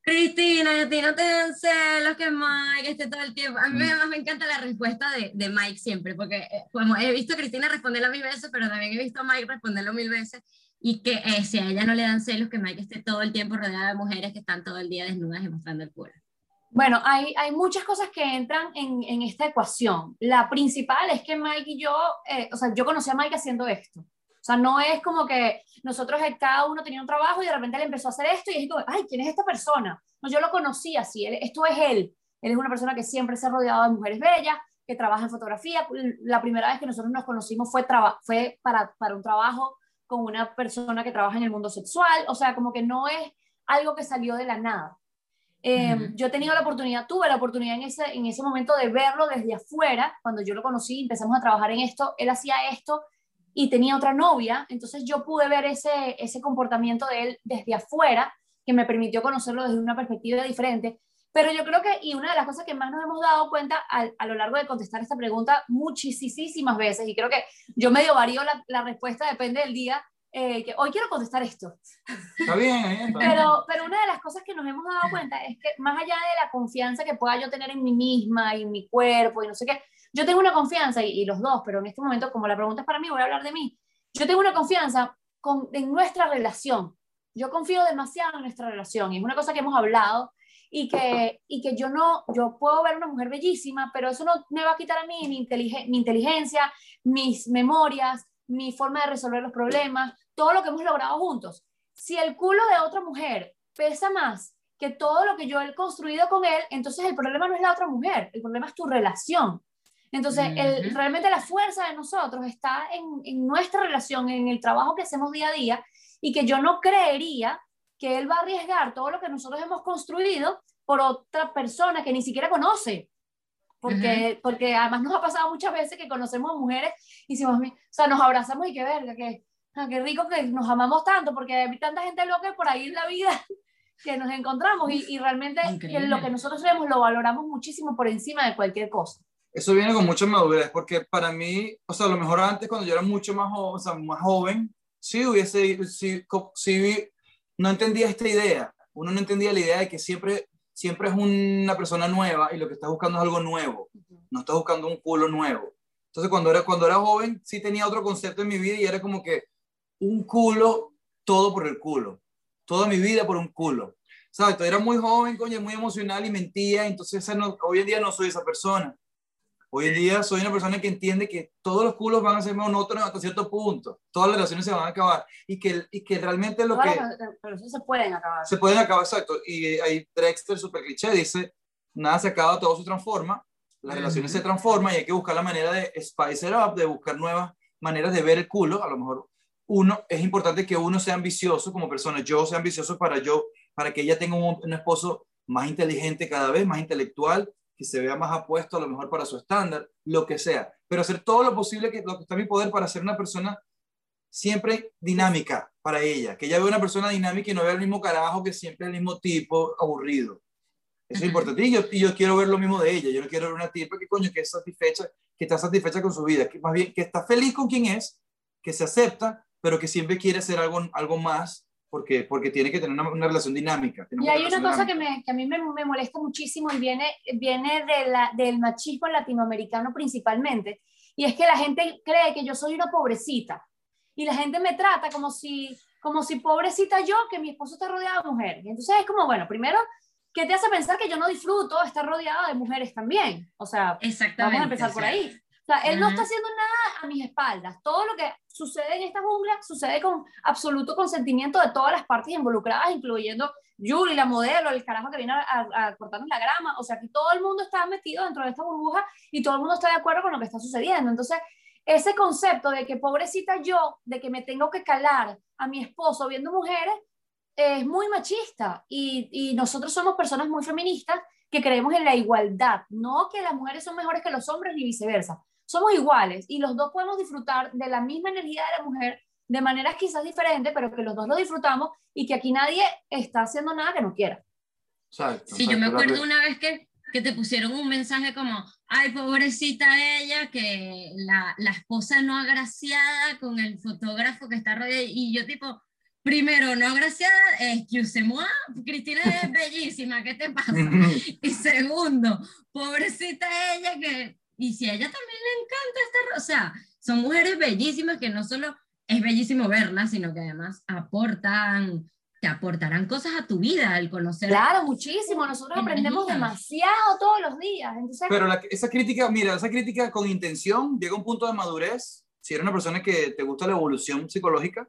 Cristina, a ti no te dan celos que Mike esté todo el tiempo. A mí mm. además me encanta la respuesta de, de Mike siempre, porque como he visto a Cristina responderlo mil veces, pero también he visto a Mike responderlo mil veces, y que eh, si a ella no le dan celos, que Mike esté todo el tiempo rodeada de mujeres que están todo el día desnudas y mostrando el culo. Bueno, hay, hay muchas cosas que entran en, en esta ecuación. La principal es que Mike y yo, eh, o sea, yo conocí a Mike haciendo esto. O sea, no es como que nosotros cada uno tenía un trabajo y de repente él empezó a hacer esto y es como, ay, ¿quién es esta persona? No, yo lo conocí así, él, esto es él. Él es una persona que siempre se ha rodeado de mujeres bellas, que trabaja en fotografía. La primera vez que nosotros nos conocimos fue, fue para, para un trabajo con una persona que trabaja en el mundo sexual. O sea, como que no es algo que salió de la nada. Eh, uh -huh. Yo he tenido la oportunidad, tuve la oportunidad en ese, en ese momento de verlo desde afuera, cuando yo lo conocí, empezamos a trabajar en esto, él hacía esto y tenía otra novia, entonces yo pude ver ese, ese comportamiento de él desde afuera, que me permitió conocerlo desde una perspectiva diferente. Pero yo creo que, y una de las cosas que más nos hemos dado cuenta a, a lo largo de contestar esta pregunta muchísimas veces, y creo que yo medio varío la, la respuesta, depende del día, eh, que hoy quiero contestar esto. Está bien, bien Pero, pero una de las cosas que nos hemos dado cuenta es que más allá de la confianza que pueda yo tener en mí misma y en mi cuerpo y no sé qué, yo tengo una confianza, y, y los dos, pero en este momento, como la pregunta es para mí, voy a hablar de mí. Yo tengo una confianza con, en nuestra relación. Yo confío demasiado en nuestra relación y es una cosa que hemos hablado y que, y que yo no, yo puedo ver una mujer bellísima, pero eso no me va a quitar a mí mi, mi inteligencia, mis memorias, mi forma de resolver los problemas, todo lo que hemos logrado juntos. Si el culo de otra mujer pesa más que todo lo que yo he construido con él, entonces el problema no es la otra mujer, el problema es tu relación. Entonces, el, realmente la fuerza de nosotros está en, en, nuestra relación, en el trabajo que hacemos día a día, y que yo no creería que él va a arriesgar todo lo que nosotros hemos construido por otra persona que ni siquiera conoce. Porque, porque además nos ha pasado muchas veces que conocemos a mujeres y decimos, o sea, nos abrazamos y qué verga, que, ah, qué rico que nos amamos tanto, porque hay tanta gente loca por ahí en la vida que nos encontramos y, y realmente que lo que nosotros vemos lo valoramos muchísimo por encima de cualquier cosa. Eso viene con mucha madurez, porque para mí, o sea, a lo mejor antes, cuando yo era mucho más, o sea, más joven, sí hubiese, sí, sí, no entendía esta idea. Uno no entendía la idea de que siempre siempre es una persona nueva y lo que está buscando es algo nuevo, no está buscando un culo nuevo. Entonces cuando era, cuando era joven sí tenía otro concepto en mi vida y era como que un culo, todo por el culo, toda mi vida por un culo. ¿Sabes? Era muy joven, coño, muy emocional y mentía, entonces hoy en día no soy esa persona. Hoy en día soy una persona que entiende que todos los culos van a ser monótonos hasta cierto punto. Todas las relaciones se van a acabar. Y que, y que realmente lo que... Pero eso se pueden acabar. Se pueden acabar, exacto. Y ahí Drexter, super cliché, dice, nada se acaba, todo se transforma. Las relaciones se transforman y hay que buscar la manera de spice it up, de buscar nuevas maneras de ver el culo. A lo mejor uno, es importante que uno sea ambicioso como persona. Yo sea ambicioso para yo, para que ella tenga un, un esposo más inteligente cada vez, más intelectual, que se vea más apuesto a lo mejor para su estándar, lo que sea, pero hacer todo lo posible que lo que está en mi poder para ser una persona siempre dinámica para ella, que ella vea una persona dinámica y no vea el mismo carajo que siempre el mismo tipo aburrido. Eso es importante. Y yo, y yo, quiero ver lo mismo de ella. Yo no quiero ver una tipa que coño que es satisfecha, que está satisfecha con su vida, que más bien que está feliz con quien es, que se acepta, pero que siempre quiere hacer algo, algo más porque, porque tiene que tener una, relación dinámica. Y hay una cosa que, me, que, a mí me, me, molesta muchísimo y viene, viene de la, del machismo latinoamericano principalmente, y es que la gente cree que yo soy una pobrecita, y la gente me trata como si, como si pobrecita yo, que mi esposo está rodeado de mujeres. Y entonces es como, bueno, primero, ¿qué te hace pensar que yo no disfruto estar rodeada de mujeres también? O sea, vamos a empezar por ahí. Sea, él no está haciendo nada a mis espaldas. Todo lo que sucede en esta jungla sucede con absoluto consentimiento de todas las partes involucradas, incluyendo Yuri, la modelo, el carajo que viene a, cortarnos la grama. O sea, que todo el mundo está metido dentro de esta burbuja y todo el mundo está de acuerdo con lo que está sucediendo. Entonces, ese concepto de que pobrecita yo, de que me tengo que calar a mi esposo viendo mujeres, es muy machista. Y, y nosotros somos personas muy feministas que creemos en la igualdad, no que las mujeres son mejores que los hombres ni viceversa somos iguales y los dos podemos disfrutar de la misma energía de la mujer de maneras quizás diferentes, pero que los dos lo disfrutamos y que aquí nadie está haciendo nada que no quiera. sí, yo me acuerdo una vez que, que te pusieron un mensaje como, ay, pobrecita ella, que la, la esposa no agraciada con el fotógrafo que está rodeado, y yo tipo, primero, no agraciada, excuse-moi, Cristina es bellísima, ¿qué te pasa? y segundo, pobrecita ella que y si a ella también le encanta esta, o sea, son mujeres bellísimas que no solo es bellísimo verlas, sino que además aportan, te aportarán cosas a tu vida al conocer. Claro, muchísimo. Nosotros aprendemos demasiado todos los días. Pero esa crítica, mira, esa crítica con intención llega a un punto de madurez. Si eres una persona que te gusta la evolución psicológica,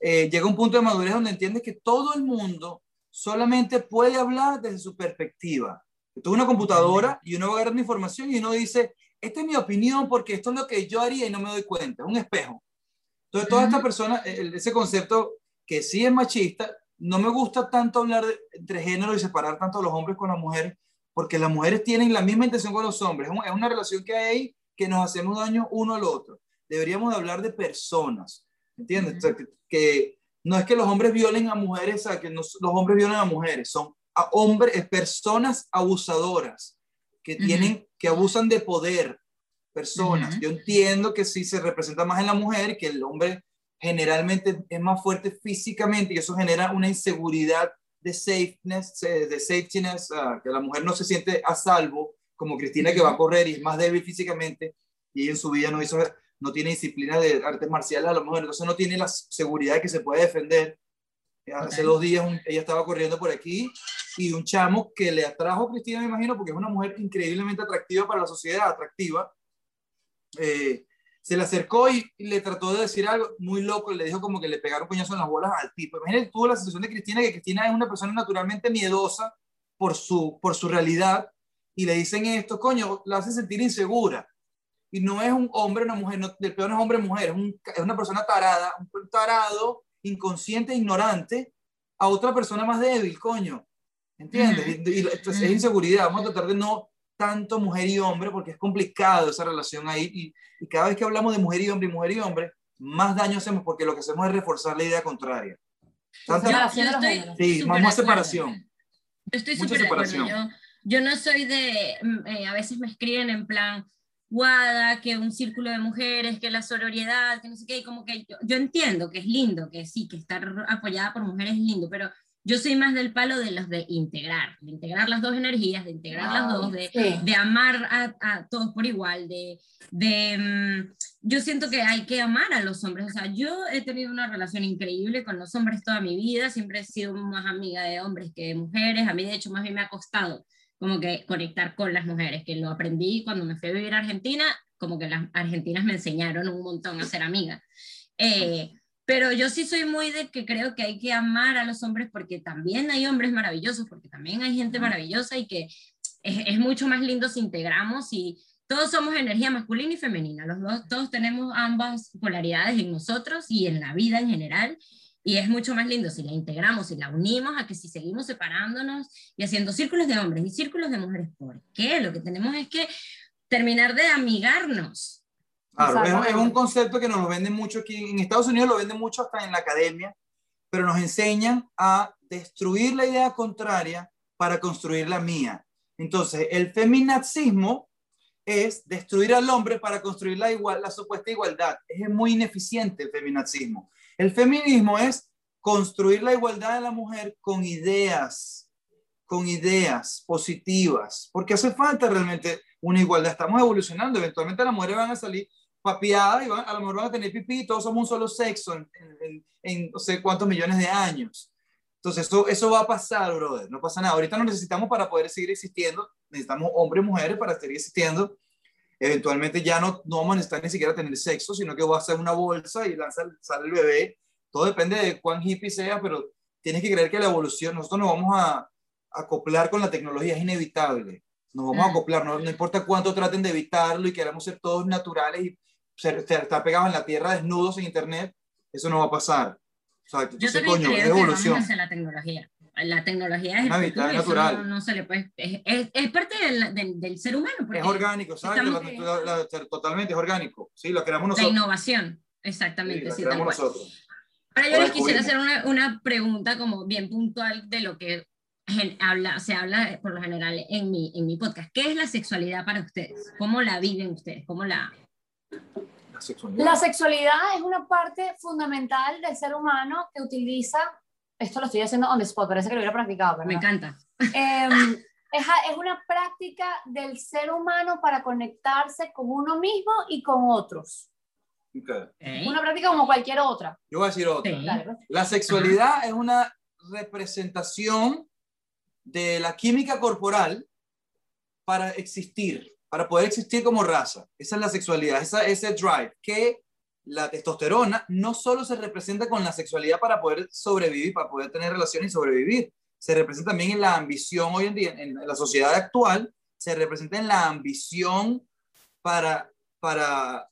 eh, llega a un punto de madurez donde entiendes que todo el mundo solamente puede hablar desde su perspectiva. Esto es una computadora y uno va a agarrar una información y uno dice, esta es mi opinión porque esto es lo que yo haría y no me doy cuenta, es un espejo. Entonces, toda esta persona, ese concepto que sí es machista, no me gusta tanto hablar de, entre género y separar tanto a los hombres con las mujeres, porque las mujeres tienen la misma intención con los hombres. Es una relación que hay que nos hacemos daño uno al otro. Deberíamos hablar de personas, ¿entiendes? que, no es que los hombres violen a mujeres, que los hombres violen a mujeres, son a hombres, personas abusadoras que tienen, que abusan de poder, personas. Yo entiendo que sí se representa más en la mujer, que el hombre generalmente es más fuerte físicamente y eso genera una inseguridad de safeness, de safetyness, ah, que la mujer no se siente a salvo, como Cristina que va a correr y es más débil físicamente y en su vida no hizo no tiene disciplina de artes marciales a lo mejor, entonces no tiene la seguridad de que se puede defender. Hace dos días ella estaba corriendo por aquí y un chamo que le atrajo a Cristina, me imagino, porque es una mujer increíblemente atractiva para la sociedad, atractiva, eh, se le acercó y, le trató de decir algo muy loco, y le dijo como que le pegaron coñazo en las bolas al tipo. Imagínate tuvo la sensación de Cristina, que Cristina es una persona naturalmente miedosa por su, por su realidad, y le dicen esto, coño, la hace sentir insegura. Y no es un hombre, una mujer, no, el peor no es hombre, mujer, es, es una persona tarada, un tarado, inconsciente, ignorante, a otra persona más débil, coño. ¿Entiendes? Y, es inseguridad. Vamos a tratar de no tanto mujer y hombre, porque es complicado esa relación ahí. Y, cada vez que hablamos de mujer y hombre y mujer y hombre, más daño hacemos porque lo que hacemos es reforzar la idea contraria. sí, más, separación. Yo estoy súper separación. Yo, yo, no soy de, mm, eh, a veces me escriben en plan, guada, que un círculo de mujeres, que la sororidad, que no sé qué, y como que yo, yo entiendo que es lindo, que sí, que estar apoyada por mujeres es lindo, pero yo soy más del palo de los de integrar, de integrar las dos energías, de integrar las dos, de, de amar a, a, todos por igual, de, de mm, yo siento que hay que amar a los hombres, o sea, yo he tenido una relación increíble con los hombres toda mi vida, siempre he sido más amiga de hombres que de mujeres, a mí de hecho más bien me ha costado como que conectar con las mujeres, que lo aprendí cuando me fui a vivir a Argentina, como que las argentinas me enseñaron un montón a ser amiga. Eh, pero yo sí soy muy de que creo que hay que amar a los hombres porque también hay hombres maravillosos, porque también hay gente maravillosa y que es, es mucho más lindo si integramos y todos somos energía masculina y femenina, los dos, todos tenemos ambas polaridades en nosotros y en la vida en general. Y es mucho más lindo si la integramos y la unimos a que si seguimos separándonos y haciendo círculos de hombres y círculos de mujeres. ¿Por qué? Lo que tenemos es que terminar de amigarnos Claro, es, un concepto que nos lo venden mucho aquí. En Estados Unidos lo venden mucho hasta en la academia, pero nos enseñan a destruir la idea contraria para construir la mía. Entonces, el feminazismo es destruir al hombre para construir la, igual, la supuesta igualdad. Es muy ineficiente el feminazismo. El feminismo es construir la igualdad de la mujer con ideas, con ideas positivas, porque hace falta realmente una igualdad. Estamos evolucionando, eventualmente las mujeres van a salir papiada y a lo mejor van a tener pipí, todos somos un solo sexo en, no sé cuántos millones de años. Entonces, eso, eso va a pasar, brother, no pasa nada. Ahorita lo necesitamos para poder seguir existiendo, necesitamos hombres y mujeres para seguir existiendo. Eventualmente ya no, no vamos a necesitar ni siquiera tener sexo, sino que va a ser una bolsa y lanza, sale el bebé. Todo depende de cuán hippie sea, pero tienes que creer que la evolución, nosotros nos vamos a acoplar con la tecnología, es inevitable. Nos vamos a acoplar, no, no importa cuánto traten de evitarlo y queramos ser todos naturales y estar pegados en la tierra desnudos en internet, eso no va a pasar. O sea, Yo coño, creo es evolución. Que la tecnología. La tecnología es, el futuro, natural. No, se le puede, es, es, parte del, del, ser humano. Es orgánico, ¿sabes? totalmente es orgánico. Sí, lo creamos nosotros. La innovación, exactamente. Sí, la nosotros. Ahora yo les quisiera hacer una, una, pregunta como bien puntual de lo que habla, se habla por lo general en mi, en mi podcast. ¿Qué es la sexualidad para ustedes? ¿Cómo la viven ustedes? ¿Cómo la, la sexualidad. es una parte fundamental del ser humano que utiliza, esto lo estoy haciendo on the spot, parece que lo hubiera practicado. Me encanta. Em, es, es, una práctica del ser humano para conectarse con uno mismo y con otros. Una práctica como cualquier otra. Yo voy a decir otra. Pues. La sexualidad es una representación de la química corporal para existir para poder existir como raza. Esa es la sexualidad, esa, ese drive, que la testosterona no solo se representa con la sexualidad para poder sobrevivir, para poder tener relaciones y sobrevivir, se representa también en la ambición hoy en día, en la sociedad actual, se representa en la ambición para, para,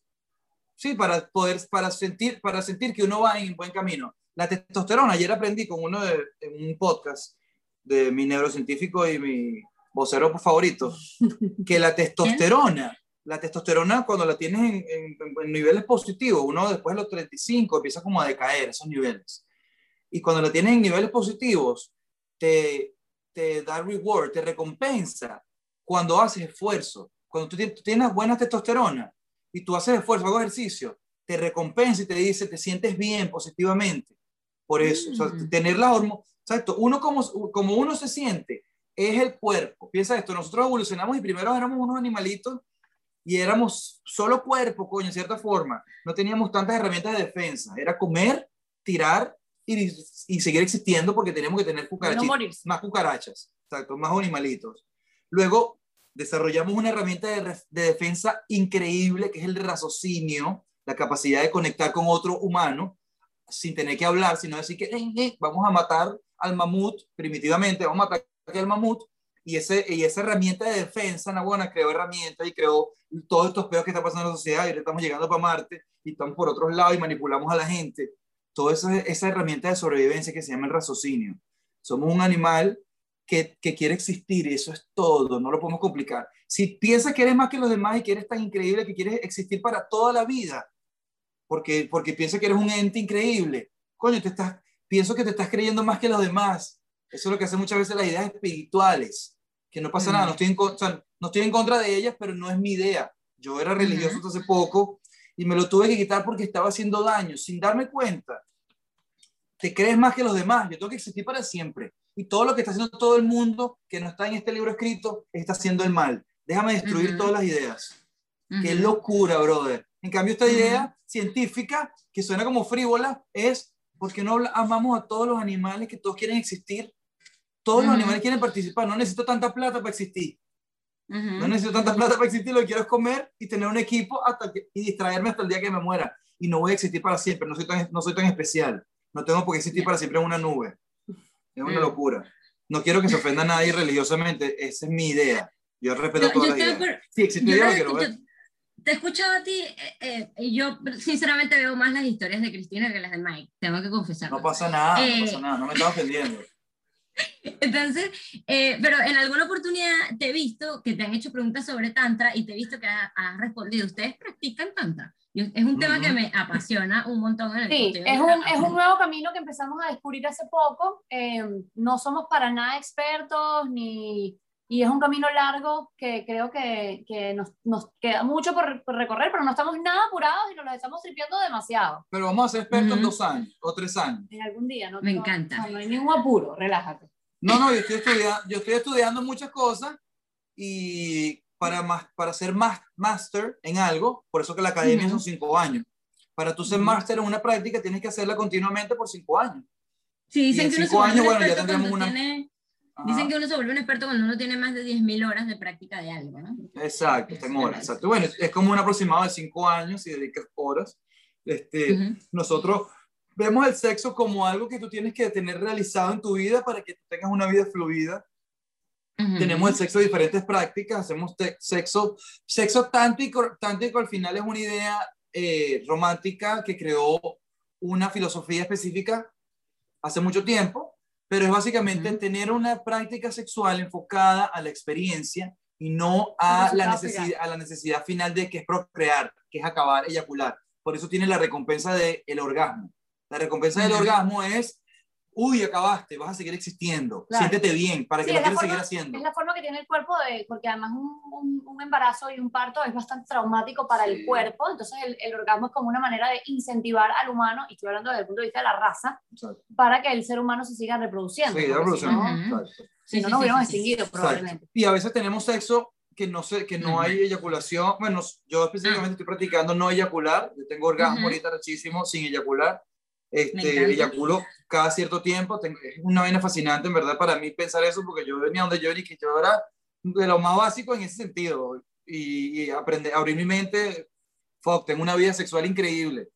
sí, para poder, para sentir, para sentir que uno va en buen camino. La testosterona, ayer aprendí con uno de, en un podcast de mi neurocientífico y mi vocero favorito, que la testosterona, la testosterona cuando la tienes en, niveles positivos, uno después de los 35 empieza como a decaer esos niveles. y cuando la tienes en niveles positivos, te, te da reward, te recompensa cuando haces esfuerzo. Cuando tú tienes buena testosterona y tú haces esfuerzo, hago ejercicio, te recompensa y te dice, te sientes bien positivamente. Por eso, mm. tener la hormona, exacto, uno como, como uno se siente es el cuerpo. Piensa esto, nosotros evolucionamos y primero éramos unos animalitos y éramos solo cuerpo, coño, en cierta forma. No teníamos tantas herramientas de defensa. Era comer, tirar y, y seguir existiendo porque teníamos que tener cucarachas, más cucarachas, exacto, más animalitos. Luego desarrollamos una herramienta de, de, defensa increíble que es el raciocinio, la capacidad de conectar con otro humano sin tener que hablar, sino decir que vamos a matar al mamut primitivamente, vamos a matar al mamut y, ese, y esa herramienta de defensa, Nahuana, creó herramientas y creó todos estos peos que está pasando en la sociedad y estamos llegando para Marte y estamos por otros lados y manipulamos a la gente. Toda esa, esa herramienta de sobrevivencia que se llama el raciocinio. Somos un animal que, que, quiere existir y eso es todo, no lo podemos complicar. Si piensas que eres más que los demás y que eres tan increíble que quieres existir para toda la vida, porque, porque piensas que eres un ente increíble, coño, te estás, pienso que te estás creyendo más que los demás. Eso es lo que hace muchas veces las ideas espirituales, que no pasa nada, no estoy, en, no estoy en contra de ellas, pero no es mi idea. Yo era religioso hasta hace poco y me lo tuve que quitar porque estaba haciendo daño, sin darme cuenta. Te crees más que los demás, yo tengo que existir para siempre. Y todo lo que está haciendo todo el mundo que no está en este libro escrito está haciendo el mal. Déjame destruir todas las ideas. Qué locura, brother. En cambio, esta idea científica, que suena como frívola, es porque no amamos a todos los animales que todos quieren existir. Todos los animales quieren participar. No necesito tanta plata para existir. No necesito tanta plata para existir. Lo que quiero es comer y tener un equipo hasta y distraerme hasta el día que me muera. Y no voy a existir para siempre. No soy tan, no soy tan especial. No tengo por qué existir para siempre en una nube. Es una locura. No quiero que se ofenda a nadie religiosamente. Esa es mi idea. Yo respeto todas las ideas. Sí, existe yo, quiero ver. te he escuchado a ti, eh, eh, yo sinceramente veo más las historias de Cristina que las de Mike, tengo que confesar. No pasa nada, no pasa eh, nada, no me estaba ofendiendo. Entonces, pero en alguna oportunidad te he visto que te han hecho preguntas sobre Tantra y te he visto que has, respondido. ¿Ustedes practican Tantra? Es un tema que me apasiona un montón. En el sí, es un, es un, nuevo camino que empezamos a descubrir hace poco. no somos para nada expertos ni y es un camino largo que creo que, que nos, nos, queda mucho por, recorrer, pero no estamos nada apurados y nos lo estamos tripeando demasiado. Pero vamos a ser expertos en dos años o tres años. En algún día, ¿no? Me encanta. No, hay ningún apuro, relájate. No, no, yo estoy, estudiando, yo estoy estudiando muchas cosas y para, más, para ser más, master en algo, por eso que la academia son cinco años. Para tú ser máster en una práctica tienes que hacerla continuamente por cinco años. Sí, dicen que cinco años, bueno, ya tendremos una... Dicen que uno se vuelve un experto cuando uno tiene más de 10.000 horas de práctica de algo, ¿no? Exacto, está en horas, exacto. Bueno, es como un aproximado de 5 años y dedicas horas. Este, Nosotros vemos el sexo como algo que tú tienes que tener realizado en tu vida para que tengas una vida fluida. Tenemos el sexo de diferentes prácticas, hacemos sexo, sexo tántico, tántico al final es una idea eh, romántica que creó una filosofía específica hace mucho tiempo pero es básicamente tener una práctica sexual enfocada a la experiencia y no a la, necesidad, a la necesidad final de que es procrear, que es acabar, eyacular. Por eso tiene la recompensa del el orgasmo. La recompensa del orgasmo es uy, acabaste, vas a seguir existiendo, siéntete bien, para que lo quieras seguir haciendo. Es la forma que tiene el cuerpo, de, porque además un, un, embarazo y un parto es bastante traumático para el cuerpo, entonces el, el, orgasmo es como una manera de incentivar al humano, y estoy hablando desde el punto de vista de la raza, para que el ser humano se siga reproduciendo. Sí, reproduciendo. Si no, nos hubiéramos extinguido probablemente. Y a veces tenemos sexo que no, sé, que no hay eyaculación, bueno, yo específicamente estoy practicando no eyacular, yo tengo orgasmo ahorita rachísimo sin eyacular, este, eyaculo cada cierto tiempo. Es una vaina fascinante, en verdad, para mí pensar eso, porque yo venía donde yo y que yo era de lo más básico en ese sentido. Y, aprender, abrir mi mente, fuck, tengo una vida sexual increíble.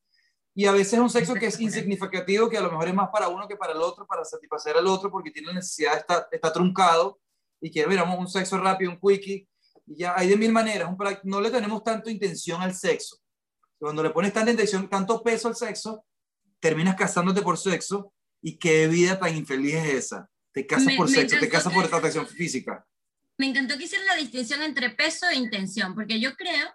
Y a veces es un sexo que es insignificativo, que a lo mejor es más para uno que para el otro, para satisfacer al otro, porque tiene la necesidad, está, está truncado y quiere, miramos, un sexo rápido, un quickie. Y ya hay de mil maneras. no le tenemos tanto intención al sexo. Cuando le pones tanta intención, tanto peso al sexo, terminas casándote por sexo y qué vida tan infeliz es esa. Te casas por sexo, te casas por atracción física. Me encantó que hicieran la distinción entre peso e intención, porque yo creo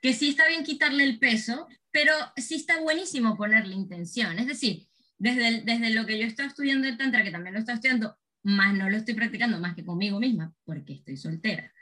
que sí está bien quitarle el peso, pero sí está buenísimo ponerle intención. Es decir, desde, desde lo que yo estoy estudiando el Tantra, que también lo estoy estudiando, más no lo estoy practicando más que conmigo misma, porque estoy soltera.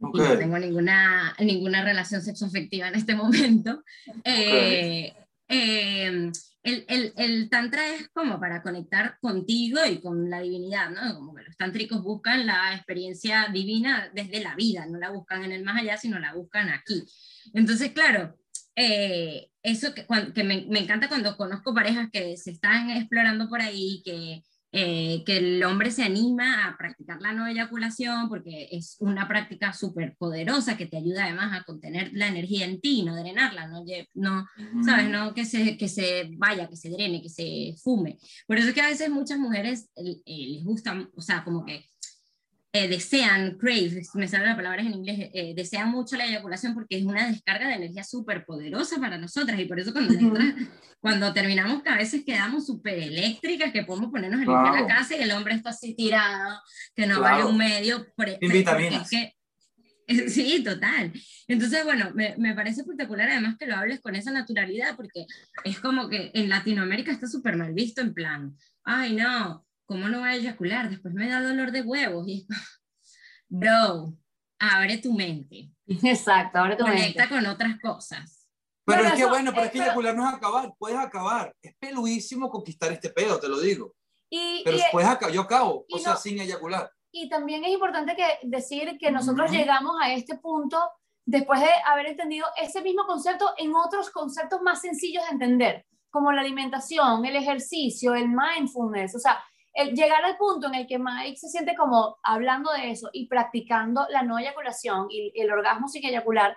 Y no tengo ninguna, ninguna relación sexoafectiva en este momento. Eh, eh, el, el, el, tantra es como para conectar contigo y con la divinidad, ¿no? Como que los tántricos buscan la experiencia divina desde la vida, no la buscan en el más allá, sino la buscan aquí. Entonces, claro, eh, eso que, que me, me, encanta cuando conozco parejas que se están explorando por ahí, que eh, que el hombre se anima a practicar la no eyaculación porque es una práctica súper poderosa que te ayuda además a contener la energía en ti, no drenarla, no, no ¿sabes? No que se, que se vaya, que se drene, que se fume. Por eso es que a veces muchas mujeres eh, les gustan, o sea, como que eh, desean, crave, me salen las palabras en inglés, eh, desean mucho la eyaculación porque es una descarga de energía súper poderosa para nosotras y por eso cuando, cuando terminamos que a veces quedamos súper eléctricas, que podemos ponernos en la casa y el hombre está así tirado, que no vale un medio. vitaminas. sí, total. Entonces, bueno, me, me, parece espectacular además que lo hables con esa naturalidad porque es como que en Latinoamérica está súper mal visto en plan, ay no, ¿cómo no va a eyacular? Después me da dolor de huevos. Y, bro, abre tu mente. Exacto, abre tu mente. Conecta con otras cosas. Pero, es que bueno, pero es que eyacular no es acabar, puedes acabar. Es peluísimo conquistar este pedo, te lo digo. Y, pero después yo acabo, o sea, sin eyacular. Y también es importante que decir que nosotros llegamos a este punto después de haber entendido ese mismo concepto en otros conceptos más sencillos de entender, como la alimentación, el ejercicio, el mindfulness, o sea, el llegar al punto en el que Mike se siente como hablando de eso y practicando la no eyaculación y el orgasmo sin eyacular,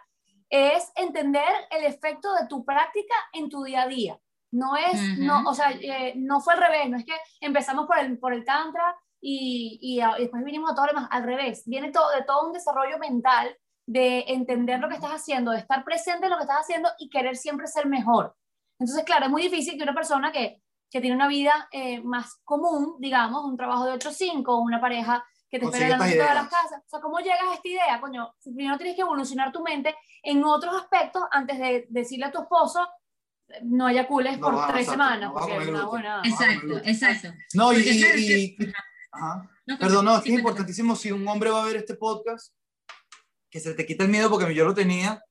es entender el efecto de tu práctica en tu día a día. No es, no, o sea, eh, no fue al revés, no es que empezamos por el, por el tantra y, y, después vinimos a todo lo demás, al revés, viene todo, de todo un desarrollo mental de entender lo que estás haciendo, de estar presente en lo que estás haciendo y querer siempre ser mejor. Entonces, claro, es muy difícil que una persona que que tiene una vida eh, más común, digamos, un trabajo de 8-5, una pareja que te espera en la todas las casas. O sea, ¿cómo llegas a esta idea? Coño, primero tienes que evolucionar tu mente en otros aspectos antes de decirle a tu esposo, no eyacules por tres semanas. porque no, buena, exacto, exacto. No, y, y, Perdón, no, es que es importantísimo si un hombre va a ver este podcast, que se te quita el miedo porque yo lo tenía,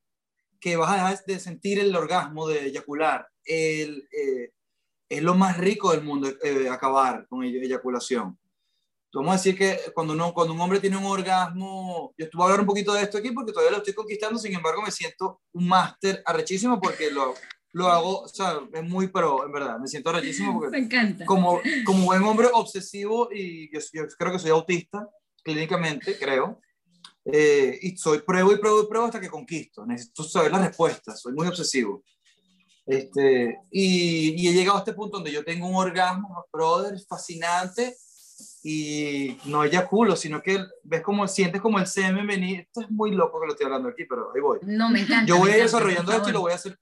que vas a dejar de sentir el orgasmo de eyacular, el, eh, es lo más rico del mundo eh, acabar con eyaculación. Vamos a decir que cuando, uno, cuando un hombre tiene un orgasmo, yo estuve a hablar un poquito de esto aquí porque todavía lo estoy conquistando, sin embargo me siento un máster arrechísimo porque lo, lo hago, o sea, es muy pro, en verdad, me siento arrechísimo porque me encanta. Como, como buen hombre obsesivo y yo, creo que soy autista, clínicamente, creo, eh, y soy pruebo y pruebo y pruebo hasta que conquisto, necesito saber las respuestas, soy muy obsesivo. Este, y, he llegado a este punto donde yo tengo un orgasmo, brother, fascinante, y no eyaculo, sino que ves como, sientes como el semen venir. Esto es muy loco que lo estoy hablando aquí, pero ahí voy. No, me encanta. Yo voy desarrollando esto y lo voy a hacer.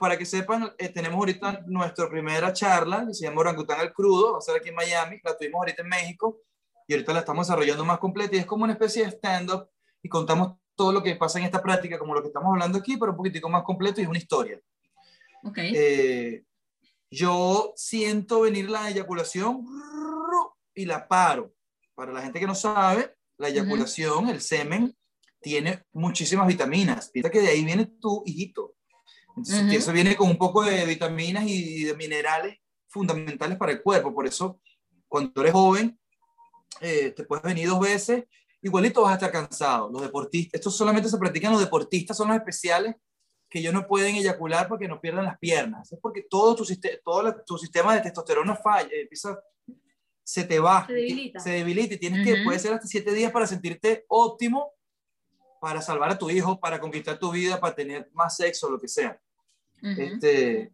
Para que sepan, eh, tenemos ahorita nuestra primera charla, que se llama Orangután al Crudo, va a ser aquí en Miami, la tuvimos ahorita en México, y ahorita la estamos desarrollando más completa, y es como una especie de stand-up, y contamos todo lo que pasa en esta práctica, como lo que estamos hablando aquí, pero un poquitico más completo, y es una historia. Okay. Eh, yo siento venir la eyaculación y la paro. Para la gente que no sabe, la eyaculación, el semen, tiene muchísimas vitaminas. Piensa que de ahí viene tu hijito. Entonces, eso viene con un poco de vitaminas y de minerales fundamentales para el cuerpo. Por eso, cuando eres joven, eh, te puedes venir dos veces, igualito vas a estar cansado. Los deportistas, esto solamente se practican los deportistas, son los especiales que ellos no pueden eyacular porque no pierdan las piernas. Es porque todo tu, todo tu sistema de testosterona falla, empieza, se te va, se debilita. Se debilita y tienes que, puede ser hasta siete días para sentirte óptimo, para salvar a tu hijo, para conquistar tu vida, para tener más sexo, lo que sea. este,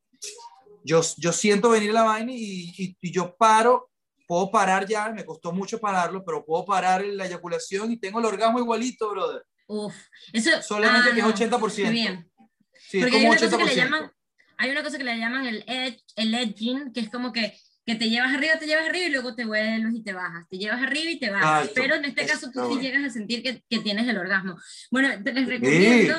yo, yo siento venir la vaina y, y, yo paro, puedo parar ya, me costó mucho pararlo, pero puedo parar la eyaculación y tengo el orgasmo igualito, brother. Uf, eso, Solamente que es 80%. Ah, bien. Porque hay una, cosa que le llaman, hay una cosa que le llaman el, edge, el edging, que es como que, que te llevas arriba, te llevas arriba y luego te vuelves y te bajas. Te llevas arriba y te bajas. Pero en este caso tú sí llegas a sentir que, que, tienes el orgasmo. Bueno, te les recomiendo,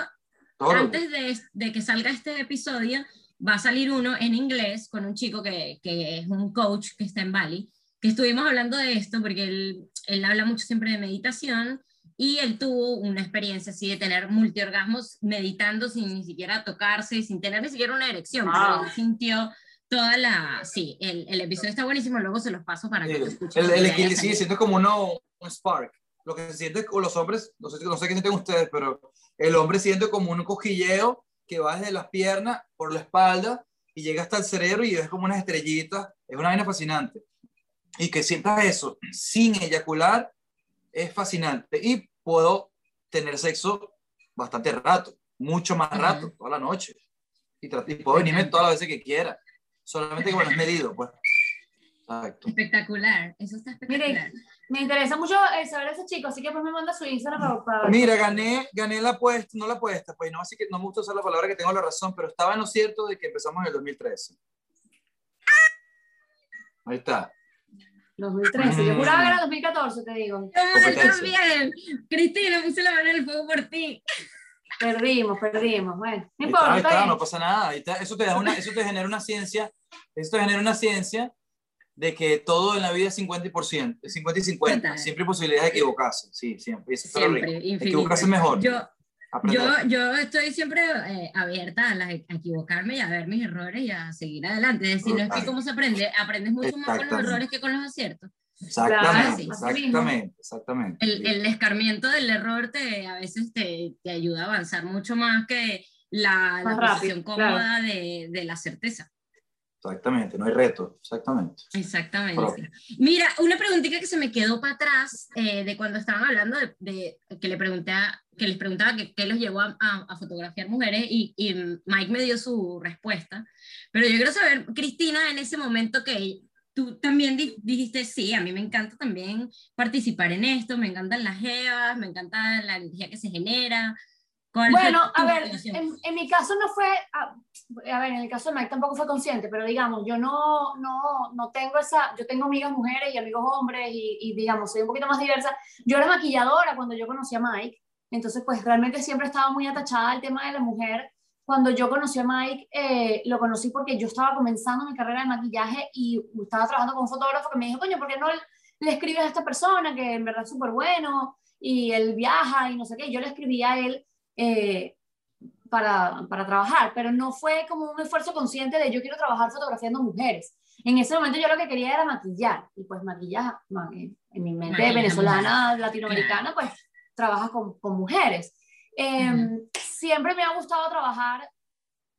antes de, de, que salga este episodio, va a salir uno en inglés con un chico que, que es un coach que está en Bali, que estuvimos hablando de esto porque él, él habla mucho siempre de meditación y él tuvo una experiencia así de tener multiorgasmos meditando sin ni siquiera tocarse, sin tener ni siquiera una erección, él sintió toda la... Sí, el, el, episodio está buenísimo, luego se los paso para que lo escuchen. El, el sí, siente como uno, un spark. Lo que se siente con los hombres, no sé, no sé qué sienten ustedes, pero el hombre siente como un cojilleo que va desde las piernas por la espalda y llega hasta el cerebro y es como unas estrellitas. Es una vaina fascinante. Y que sientas eso sin eyacular es fascinante. Y puedo tener sexo bastante rato, mucho más rato, toda la noche. Y, y puedo venirme todas las veces que quiera. Solamente que bueno, es medido, pues. Espectacular, eso está espectacular. me interesa mucho eh, saber a ese chico, así que pues me manda su Instagram para, Mira, gané, gané la apuesta, no la apuesta, pues no, así que no me gusta usar la palabra que tengo la razón, pero estaba en lo cierto de que empezamos en el 2013. Ahí está. 2013, yo juraba que era 2014, te digo. también. Cristina, puse la mano en el fuego por ti. Perdimos, perdimos. Bueno, no importa. Ahí está, no pasa nada. Eso, te da una, eso te genera una ciencia, eso te genera una ciencia de que todo en la vida es 50%, es 50 y 50. Siempre hay posibilidades de equivocarse. Sí, siempre. siempre equivocarse mejor. Yo, yo, yo, estoy siempre eh, abierta a, equivocarme y a ver mis errores y a seguir adelante. Es decir, no es que cómo se aprende, aprendes mucho más con los errores que con los aciertos. Exactamente, exactamente, exactamente. El, el, escarmiento del error te, a veces te, te ayuda a avanzar mucho más que la, la posición cómoda de, de la certeza. Exactamente, no hay reto, exactamente. Exactamente. Mira, una preguntita que se me quedó para atrás eh, de cuando estaban hablando de, que, le pregunté que les preguntaba qué los llevó a, a, fotografiar mujeres y, y, Mike me dio su respuesta. Pero yo quiero saber, Cristina, en ese momento que tú también dijiste, sí, a mí me encanta también participar en esto, me encantan las jevas, me encanta la energía que se genera. Bueno, a ver, en, en, mi caso no fue, a, a, ver, en el caso de Mike tampoco fue consciente, pero digamos, yo no, no, no tengo esa, yo tengo amigas mujeres y amigos hombres y, y, digamos, soy un poquito más diversa. Yo era maquilladora cuando yo conocí a Mike, entonces pues realmente siempre estaba muy atachada al tema de la mujer. Cuando yo conocí a Mike, eh, lo conocí porque yo estaba comenzando mi carrera de maquillaje y estaba trabajando con un fotógrafo que me dijo, coño, ¿por qué no le escribes a esta persona que en verdad es súper bueno y él viaja y no sé qué? Yo le escribí a él eh, para, para, trabajar, pero no fue como un esfuerzo consciente de yo quiero trabajar fotografiando mujeres. En ese momento yo lo que quería era maquillar, y pues maquillar, en mi mente venezolana, latinoamericana, pues trabajas con, con mujeres. Em, siempre me ha gustado trabajar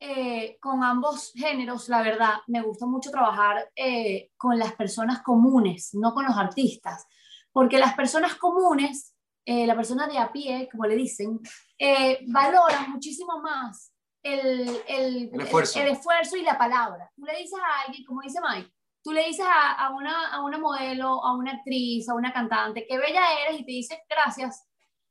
eh, con ambos géneros, la verdad. Me gusta mucho trabajar eh, con las personas comunes, no con los artistas, porque las personas comunes eh, la persona de a pie, como le dicen, eh, valora muchísimo más el, el, el, esfuerzo. el, esfuerzo. y la palabra. Tú le dices a alguien, como dice Mike, tú le dices a, a, una, a una modelo, a una actriz, a una cantante, qué bella eres y te dice gracias,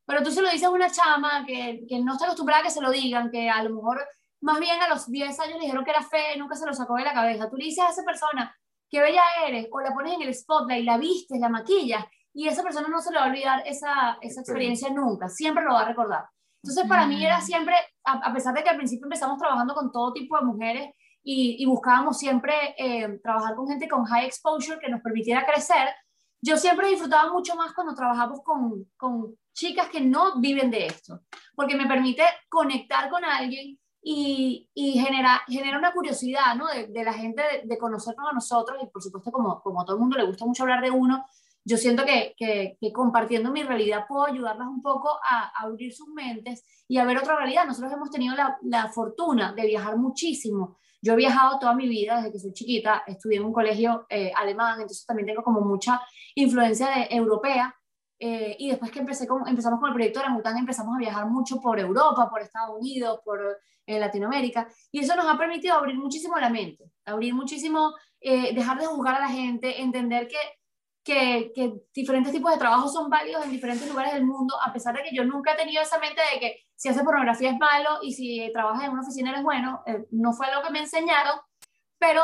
pero tú se lo dices a una chama que, que no está acostumbrada a que se lo digan, que a lo mejor más bien a los 10 años le dijeron que era fe y nunca se lo sacó de la cabeza. Tú le dices a esa persona, qué bella eres, o la pones en el spotlight, la vistes, la maquillas, y esa persona no se le va a olvidar esa, esa experiencia nunca, siempre lo va a recordar. Entonces, para mí era mm. siempre, a, pesar de que al principio empezamos trabajando con todo tipo de mujeres y, y buscábamos siempre eh, trabajar con gente con high exposure que nos permitiera crecer, yo siempre disfrutaba mucho más cuando trabajamos con, con chicas que no viven de esto, porque me permite conectar con alguien y, genera, genera una curiosidad ¿no? de, la gente de, conocernos a nosotros y por supuesto como, como a todo el mundo le gusta mucho hablar de uno, yo siento que, que, compartiendo mi realidad puedo ayudarlas un poco a, abrir sus mentes y a ver otra realidad. Nosotros hemos tenido la, la, fortuna de viajar muchísimo. Yo he viajado toda mi vida desde que soy chiquita, estudié en un colegio eh, alemán, entonces también tengo como mucha influencia europea. Eh, y después que empecé con, empezamos con el proyecto de Ramután, empezamos a viajar mucho por Europa, por Estados Unidos, por eh, Latinoamérica, y eso nos ha permitido abrir muchísimo la mente, abrir muchísimo, dejar de juzgar a la gente, entender que que, que, diferentes tipos de trabajos son válidos en diferentes lugares del mundo, a pesar de que yo nunca he tenido esa mente de que si hace pornografía es malo y si trabajas en una oficina eres bueno, eh, no fue lo que me enseñaron, pero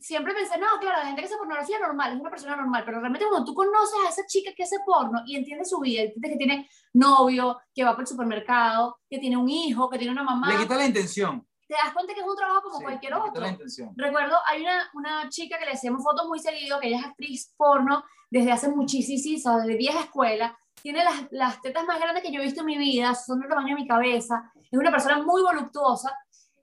siempre pensé, no, claro, la gente que hace pornografía es normal, es una persona normal, pero realmente cuando tú conoces a esa chica que hace porno y entiendes su vida, entiendes que tiene novio, que va por el supermercado, que tiene un hijo, que tiene una mamá. Le quita la intención te das cuenta que es un trabajo como cualquier otro. Recuerdo, hay una, una chica que le hacemos fotos muy seguido, que ella es actriz porno desde hace muchísimo, desde vieja escuela, tiene las, las, tetas más grandes que yo he visto en mi vida, son del tamaño de mi cabeza, es una persona muy voluptuosa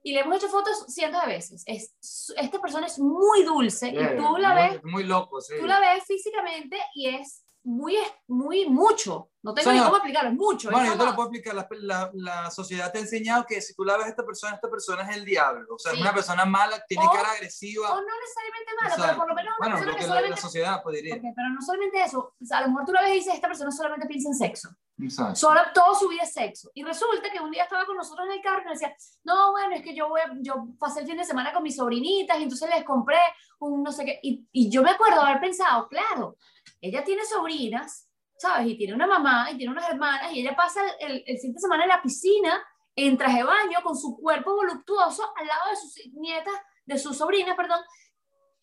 y le hemos hecho fotos cientos de veces. Es, esta persona es muy dulce y tú la ves, muy loco, tú la ves físicamente y es muy, muy mucho. No tengo ni cómo explicarlo, es mucho. Bueno, yo te lo puedo explicar. La, la, la, sociedad te ha enseñado que si tú la ves a esta persona, esta persona es el diablo. O sea, es una persona mala, tiene cara agresiva. O no necesariamente mala, pero por lo menos una bueno, persona que solamente... la sociedad podría. Okay, pero no solamente eso. O sea, a lo mejor tú la ves y dices, esta persona solamente piensa en sexo. Exacto. Solo, todo su vida es sexo. Y resulta que un día estaba con nosotros en el carro y me decía, no, bueno, es que yo, voy yo pasé el fin de semana con mis sobrinitas y entonces les compré un no sé qué. Y, y yo me acuerdo haber pensado, claro, ella tiene sobrinas, ¿sabes? Y tiene una mamá y tiene unas hermanas y ella pasa el, el, fin de semana en la piscina en traje de baño con su cuerpo voluptuoso al lado de sus nietas, de sus sobrinas, perdón,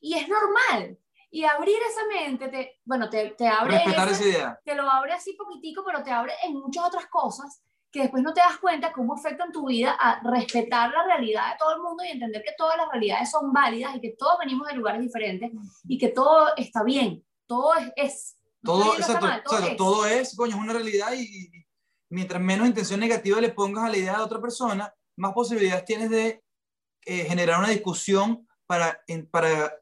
y es normal. Y abrir esa mente, te, bueno, te, te abre... esa idea. Te lo abre así poquitico, pero te abre en muchas otras cosas que después no te das cuenta cómo afectan tu vida a respetar la realidad de todo el mundo y entender que todas las realidades son válidas y que todos venimos de lugares diferentes y que todo está bien todo es... es todo, exacto, todo, es. todo es, coño, es una realidad y, mientras menos intención negativa le pongas a la idea de otra persona, más posibilidades tienes de eh, generar una discusión para, para,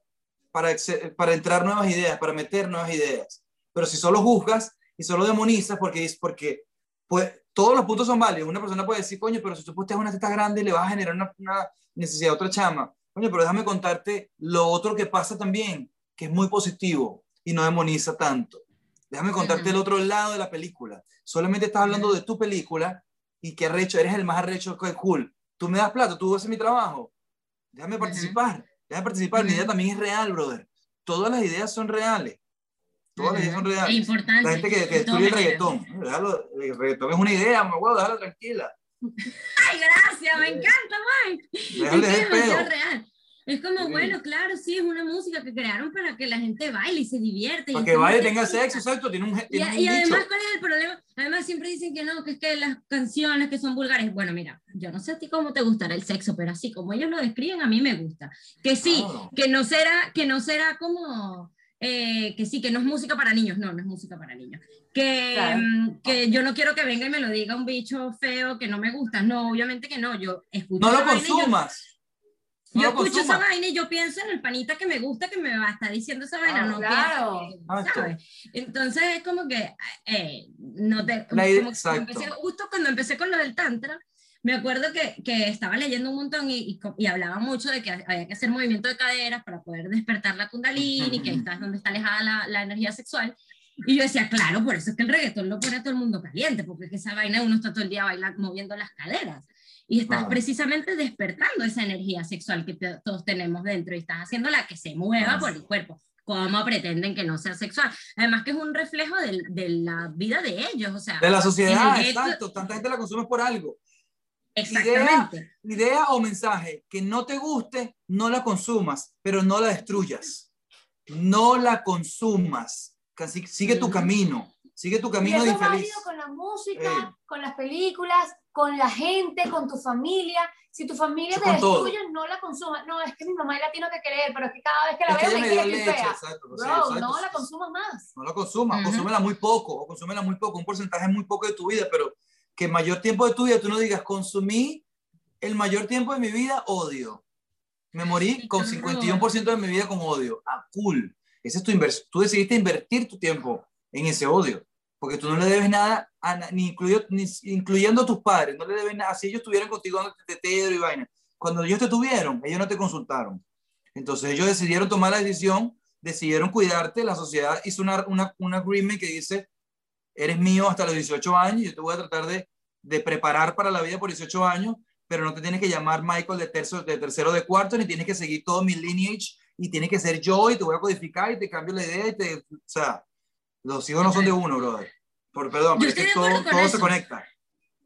para, para entrar nuevas ideas, para meter nuevas ideas. Pero si solo juzgas y solo demonizas, porque, porque pues, todos los puntos son válidos. Una persona puede decir, coño, pero si tú posteas una teta grande, le vas a generar una, una necesidad a otra chama. Coño, pero déjame contarte lo otro que pasa también, que es muy positivo y no demoniza tanto. Déjame contarte el otro lado de la película. Solamente estás hablando de tu película y que arrecho, eres el más arrecho, que cool. Tú me das plata, tú haces mi trabajo. Déjame participar, déjame participar. Mi idea también es real, brother. Todas las ideas son reales. Todas las ideas son reales. Importante. La gente que, que destruye el reggaetón. el reggaetón es una idea, me acuerdo, déjalo tranquila. Ay, gracias, me encanta, Mike. Déjale pedo. real. Es como, bueno, claro, sí, es una música que crearon para que la gente baile y se divierte. Para que baile, tenga sexo, exacto, tiene un, y, y además, ¿cuál es el problema? Además, siempre dicen que no, que es que las canciones que son vulgares, bueno, mira, yo no sé a ti cómo te gustará el sexo, pero así como ellos lo describen, a mí me gusta. Que sí, que no será, que no será como... Eh, que sí, que no es música para niños, no, no es música para niños. Que, mm, que yo no quiero que venga y me lo diga un bicho feo que no me gusta, no, obviamente que no, yo escucho. No lo consumas. Yo escucho esa vaina y yo pienso en el panita que me gusta que me va a estar diciendo esa vaina, ah, no claro. Ah, ¿sabes? Entonces es como que eh, no te justo cuando empecé con lo del tantra, me acuerdo que, que estaba leyendo un montón y, y, hablaba mucho de que había que hacer movimiento de caderas para poder despertar la kundalini, que estás donde está alejada la, la, energía sexual. Y yo decía, claro, por eso es que el reggaetón lo pone a todo el mundo caliente, porque es que esa vaina uno está todo el día bailando, moviendo las caderas y estás precisamente despertando esa energía sexual que todos tenemos dentro y estás haciéndola que se mueva por el cuerpo. ¿Cómo pretenden que no sea sexual? Además que es un reflejo de, de la vida de ellos, o sea... De la sociedad, exacto. Tanta gente la consume por algo. Exactamente. Idea, idea o mensaje que no te guste, no la consumas, pero no la destruyas. No la consumas. Sigue tu camino. Sigue tu camino y eso de infeliz. con la música, con las películas, con la gente, con tu familia. Si tu familia te destruye, no la consumas. No, es que mi mamá la tiene que querer, pero es que cada vez que la veo me quiere que fea. Bro, no la consumas más. No la consumas, consúmela muy poco, o consúmela muy poco, un porcentaje muy poco de tu vida, pero que mayor tiempo de tu vida tú no digas, consumí el mayor tiempo de mi vida odio. Me morí con 51% de mi vida con odio. Ah, cool. Ese es tu. Tú decidiste invertir tu tiempo en ese odio porque tú no le debes nada, ni, incluyo, ni, incluyendo a tus padres, no le debes nada, si ellos estuvieran contigo tetero y vaina. Cuando ellos te tuvieron, ellos no te consultaron. Entonces ellos decidieron tomar la decisión, decidieron cuidarte, la sociedad hizo una, una, un agreement que dice, eres mío hasta los 18 años, yo te voy a tratar de, de preparar para la vida por 18 años, pero no te tienes que llamar Michael de, tercero, de tercero de cuarto, ni tienes que seguir todo mi lineage, y tienes que ser yo, y te voy a codificar, y te cambio la idea, y te, o sea, los hijos no son de uno, brother. Por, perdón, pero es que todo, todo se conecta.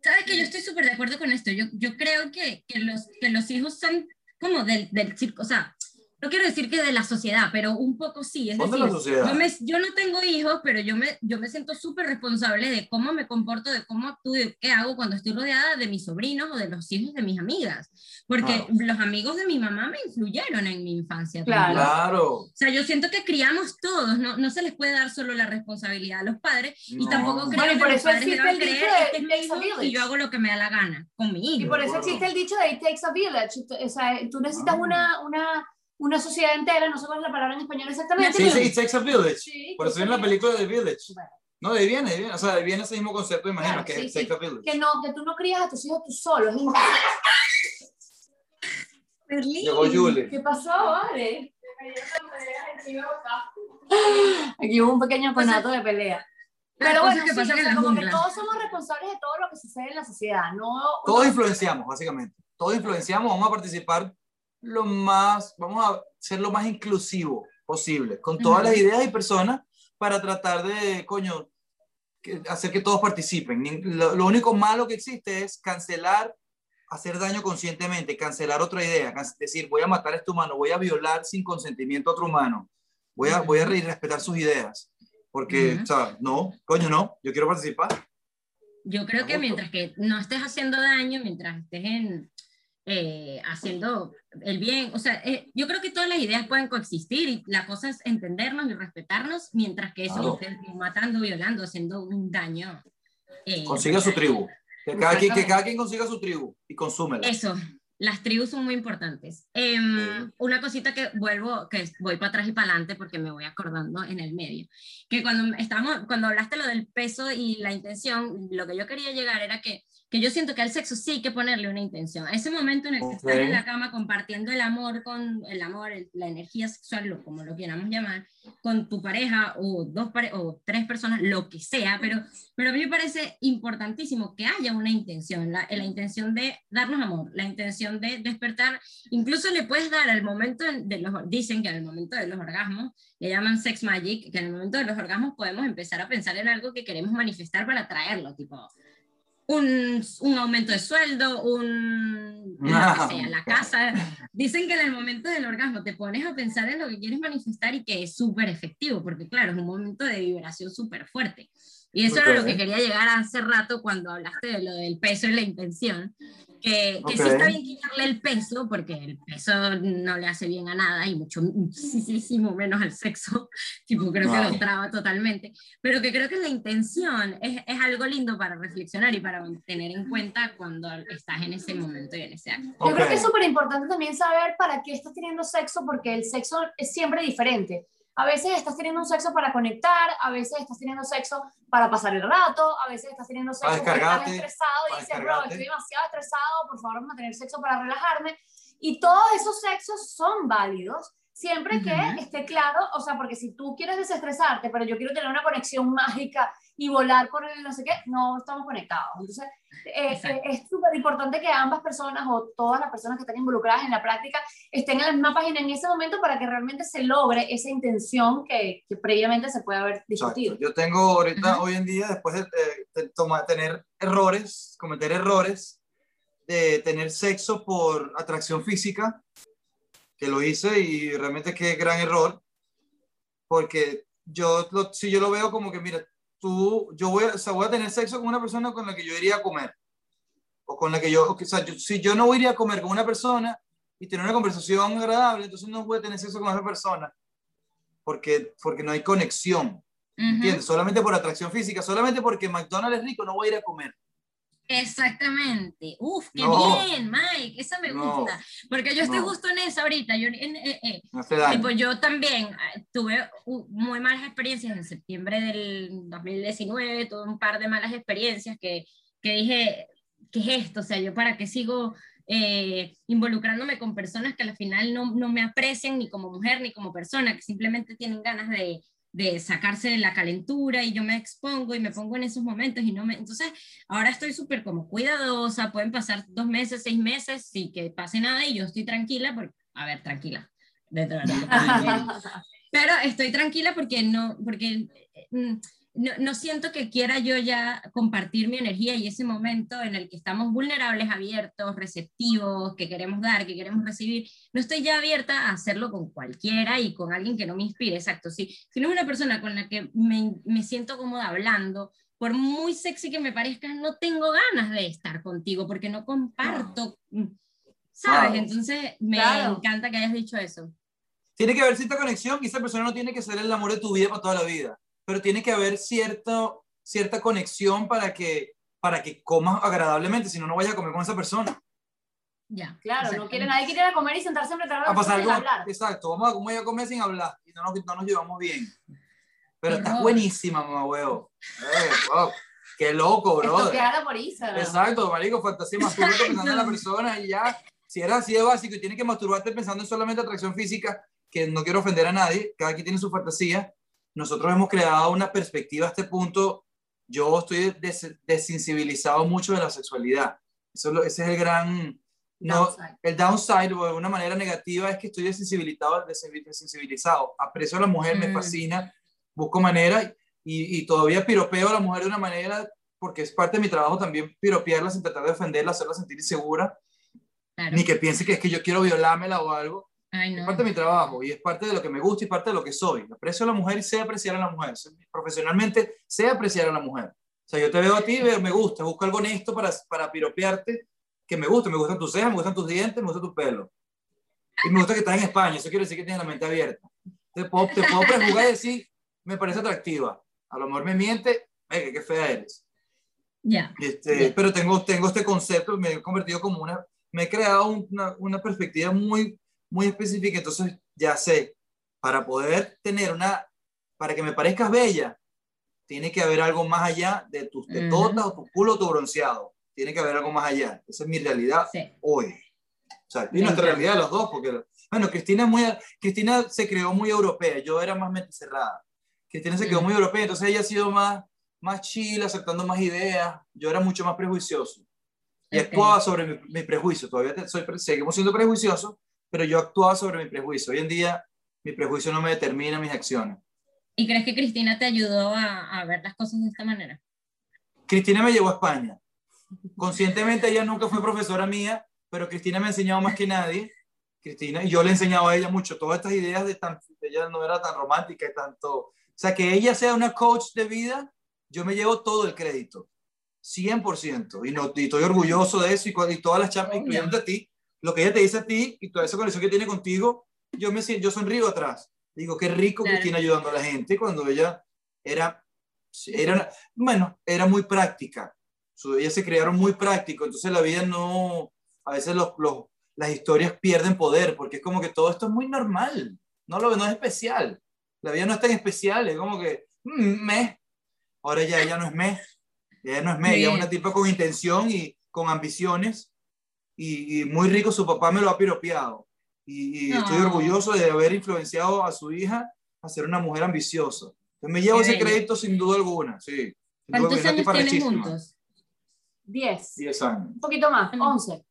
¿Sabes que yo estoy súper de acuerdo con esto? Yo, yo creo que, que, los, que los hijos son como del, del circo, o sea, no quiero decir que de la sociedad, pero un poco sí. Es decir, Yo, no tengo hijos, pero yo me, yo me siento súper responsable de cómo me comporto, de cómo actúo, de qué hago cuando estoy rodeada de mis sobrinos o de los hijos de mis amigas. Porque los amigos de mi mamá me influyeron en mi infancia. Claro. O sea, yo siento que criamos todos, no, no se les puede dar solo la responsabilidad a los padres y tampoco creo que los padres deban creer que es mi hijo y yo hago lo que me da la gana con mi hijo. Y por eso existe el dicho de it takes a village. O sea, tú necesitas ah. una, una una sociedad entera, no sé cuál es la palabra en español exactamente. Sí, sí, It Takes a Village. Sí, Por eso en la película de Village. No, de ahí viene, de viene, o sea, de ahí viene ese mismo concepto, imagino, que es It Takes a Village. Que, no, que tú no crías a tus hijos tú solo. Berlín. Llegó Julie. ¿Qué pasó, vale? Aquí hubo un pequeño conato de pelea. Pero bueno, que pasa que como que todos somos responsables de todo lo que sucede en la sociedad. No, todos influenciamos, básicamente. Todos influenciamos, vamos a participar lo más, vamos a ser lo más inclusivo posible, con todas las ideas y personas para tratar de, coño, hacer que todos participen. Lo, único malo que existe es cancelar, hacer daño conscientemente, cancelar otra idea, decir, voy a matar a este humano, voy a violar sin consentimiento a otro humano, voy a, voy a respetar sus ideas, porque, No, coño, no, yo quiero participar. Yo creo que mientras que no estés haciendo daño, mientras estés en, eh, haciendo el bien. O sea, eh, yo creo que todas las ideas pueden coexistir y la cosa es entendernos y respetarnos mientras que eso esté matando, violando, haciendo un daño. Eh, consiga su tribu. Que cada, quien, que cada quien consiga su tribu y consúmela. Eso, las tribus son muy importantes. Em, una cosita que vuelvo, que voy para atrás y para adelante porque me voy acordando en el medio, que cuando, estábamos, cuando hablaste lo del peso y la intención, lo que yo quería llegar era que que yo siento que al sexo sí hay que ponerle una intención. A ese momento en el que estás en la cama compartiendo el amor con el amor, la energía sexual, lo, como lo queramos llamar, con tu pareja o dos pare o tres personas, lo que sea, pero, pero a mí me parece importantísimo que haya una intención, la, la intención de darnos amor, la intención de despertar, incluso le puedes dar al momento de los, dicen que al momento de los orgasmos, le llaman sex magic, que en el momento de los orgasmos podemos empezar a pensar en algo que queremos manifestar para traerlo, tipo, un, un, aumento de sueldo, un, sea, la casa. Dicen que en el momento del orgasmo te pones a pensar en lo que quieres manifestar y que es súper efectivo, porque claro, es un momento de vibración súper fuerte. Y eso era lo que quería llegar hace rato cuando hablaste de lo del peso y la intención, que, que sí está bien quitarle el peso, porque el peso no le hace bien a nada y mucho, muchísimo menos al sexo, tipo creo que lo traba totalmente, pero que creo que la intención es, es, algo lindo para reflexionar y para tener en cuenta cuando estás en ese momento y en ese acto. Yo creo que es súper importante también saber para qué estás teniendo sexo, porque el sexo es siempre diferente. A veces estás teniendo un sexo para conectar, a veces estás teniendo sexo para pasar el rato, a veces estás teniendo sexo porque estás estresado y dices, bro, estoy demasiado estresado, por favor, vamos a tener sexo para relajarme. Y todos esos sexos son válidos siempre que esté claro, o sea, porque si tú quieres desestresarte, pero yo quiero tener una conexión mágica y volar por el no sé qué, no estamos conectados. Entonces, eh, es súper importante que ambas personas o todas las personas que están involucradas en la práctica estén en la misma página en ese momento para que realmente se logre esa intención que, que previamente se puede haber discutido. Yo tengo ahorita, hoy en día, después de, de, tener errores, cometer errores, de tener sexo por atracción física, que lo hice y realmente qué gran error, porque yo, si yo lo veo como que, mira, tú, yo voy, o sea, voy a tener sexo con una persona con la que yo iría a comer. O con la que yo, o sea, si yo no iría a comer con una persona y tener una conversación agradable, entonces no voy a tener sexo con esa persona. Porque, porque no hay conexión. ¿Entiendes? Solamente por atracción física, solamente porque McDonald's es rico, no voy a ir a comer. Exactamente. Uf, qué bien, Mike. Esa me gusta. Porque yo estoy justo en esa ahorita. Yo, eh, eh, tipo, yo también ah, tuve muy malas experiencias en septiembre del 2019, tuve un par de malas experiencias que, que dije, ¿qué es esto? O sea, yo para qué sigo eh, involucrándome con personas que al final no, no me aprecian ni como mujer ni como persona, que simplemente tienen ganas de, de sacarse de la calentura y yo me expongo y me pongo en esos momentos y no me... Entonces, ahora estoy súper como cuidadosa, pueden pasar dos meses, seis meses sin que pase nada y yo estoy tranquila, porque, a ver, tranquila, de. Pero estoy tranquila porque no, porque mm, no, siento que quiera yo ya compartir mi energía y ese momento en el que estamos vulnerables, abiertos, receptivos, que queremos dar, que queremos recibir, no estoy ya abierta a hacerlo con cualquiera y con alguien que no me inspire, exacto. Si, si no es una persona con la que me, me siento cómoda hablando, por muy sexy que me parezca, no tengo ganas de estar contigo porque no comparto, ¿sabes? Entonces me encanta que hayas dicho eso. Tiene que haber cierta conexión y esa persona no tiene que ser el amor de tu vida para toda la vida pero tiene que haber cierta, cierta conexión para que, para que comas agradablemente, si no, no vayas a comer con esa persona. Ya, claro, no quiere, nadie quiere ir a comer y sentarse frente a pasar sin hablar. Exacto, vamos a comer, a comer sin hablar y no nos, no nos llevamos bien. Pero estás buenísima, mamá huevo. Eh, wow. Qué loco, bro. por Instagram. Exacto, marico, fantasía, masturbarte pensando en la persona y ya. Si era así de básico y tienes que masturbarte pensando en solamente atracción física, que no quiero ofender a nadie, cada quien tiene su fantasía, nosotros hemos creado una perspectiva a este punto. Yo estoy desensibilizado mucho de la sexualidad. Eso, ese es el gran... No, el downside, o de una manera negativa, es que estoy desensibilizado, desensibilizado. Aprecio a la mujer, me mm. fascina, busco manera y, y, todavía piropeo a la mujer de una manera, porque es parte de mi trabajo también piropearla sin tratar de ofenderla, hacerla sentir insegura, ni que piense que es que yo quiero violármela o algo. Es parte de mi trabajo y es parte de lo que me gusta y parte de lo que soy. Aprecio a la mujer y sé apreciar a la mujer. Profesionalmente sé apreciar a la mujer. O sea, yo te veo a ti, me gusta, busco algo honesto para, para piropearte, que me gusta. Me gustan tus cejas, me gustan tus dientes, me gusta tu pelo. Y me gusta que estás en España. Eso quiere decir que tienes la mente abierta. Te puedo, te puedo prejugar y decir, me parece atractiva. A lo mejor me miente, venga, qué fea eres. Ya. Este, Pero tengo, tengo este concepto, me he convertido como una, me he creado una, una perspectiva muy muy específica, entonces ya sé, para poder tener una, para que me parezcas bella, tiene que haber algo más allá de tus tetotas o tu culo o tu bronceado. Tiene que haber algo más allá. Esa es mi realidad hoy. O sea, y nuestra realidad de los dos, porque, bueno, Cristina, muy, Cristina se creó muy europea, yo era más mente cerrada. Cristina se quedó muy europea, entonces ella ha sido más, más chill, aceptando más ideas. Yo era mucho más prejuicioso. Y actuaba sobre mi, mi, prejuicio. Todavía soy, seguimos siendo prejuiciosos, pero yo actuaba sobre mi prejuicio. Hoy en día mi prejuicio no me determina mis acciones. ¿Y crees que Cristina te ayudó a, a ver las cosas de esta manera? Cristina me llevó a España. Conscientemente ella nunca fue profesora mía, pero Cristina me ha enseñado más que nadie. Cristina, y yo le he enseñado a ella mucho, todas estas ideas de tan, ella no era tan romántica y tanto, o sea, que ella sea una coach de vida, yo me llevo todo el crédito, 100%, y, no, y estoy orgulloso de eso, y, y todas las charlas, incluyendo a ti, lo que ella te dice a ti y toda esa conexión que tiene contigo, yo me yo sonrío atrás. Digo, qué rico que Cristina ayudando a la gente cuando ella era, era, bueno, era muy práctica. Ellas se crearon muy práctico, entonces la vida no, a veces los, los, las historias pierden poder, porque es como que todo esto es muy normal, no, lo, no es especial. La vida no es tan especial, es como que, mm, me. Ahora ya ella no es me, ella no es me, ella es una tipa con intención y con ambiciones y, muy rico, su papá me lo ha piropeado. Y, estoy orgulloso de haber influenciado a su hija a ser una mujer ambiciosa. me llevo ese crédito sin duda alguna, sí. ¿Cuántos años tienen juntos? Diez. Diez años. Un poquito más, once.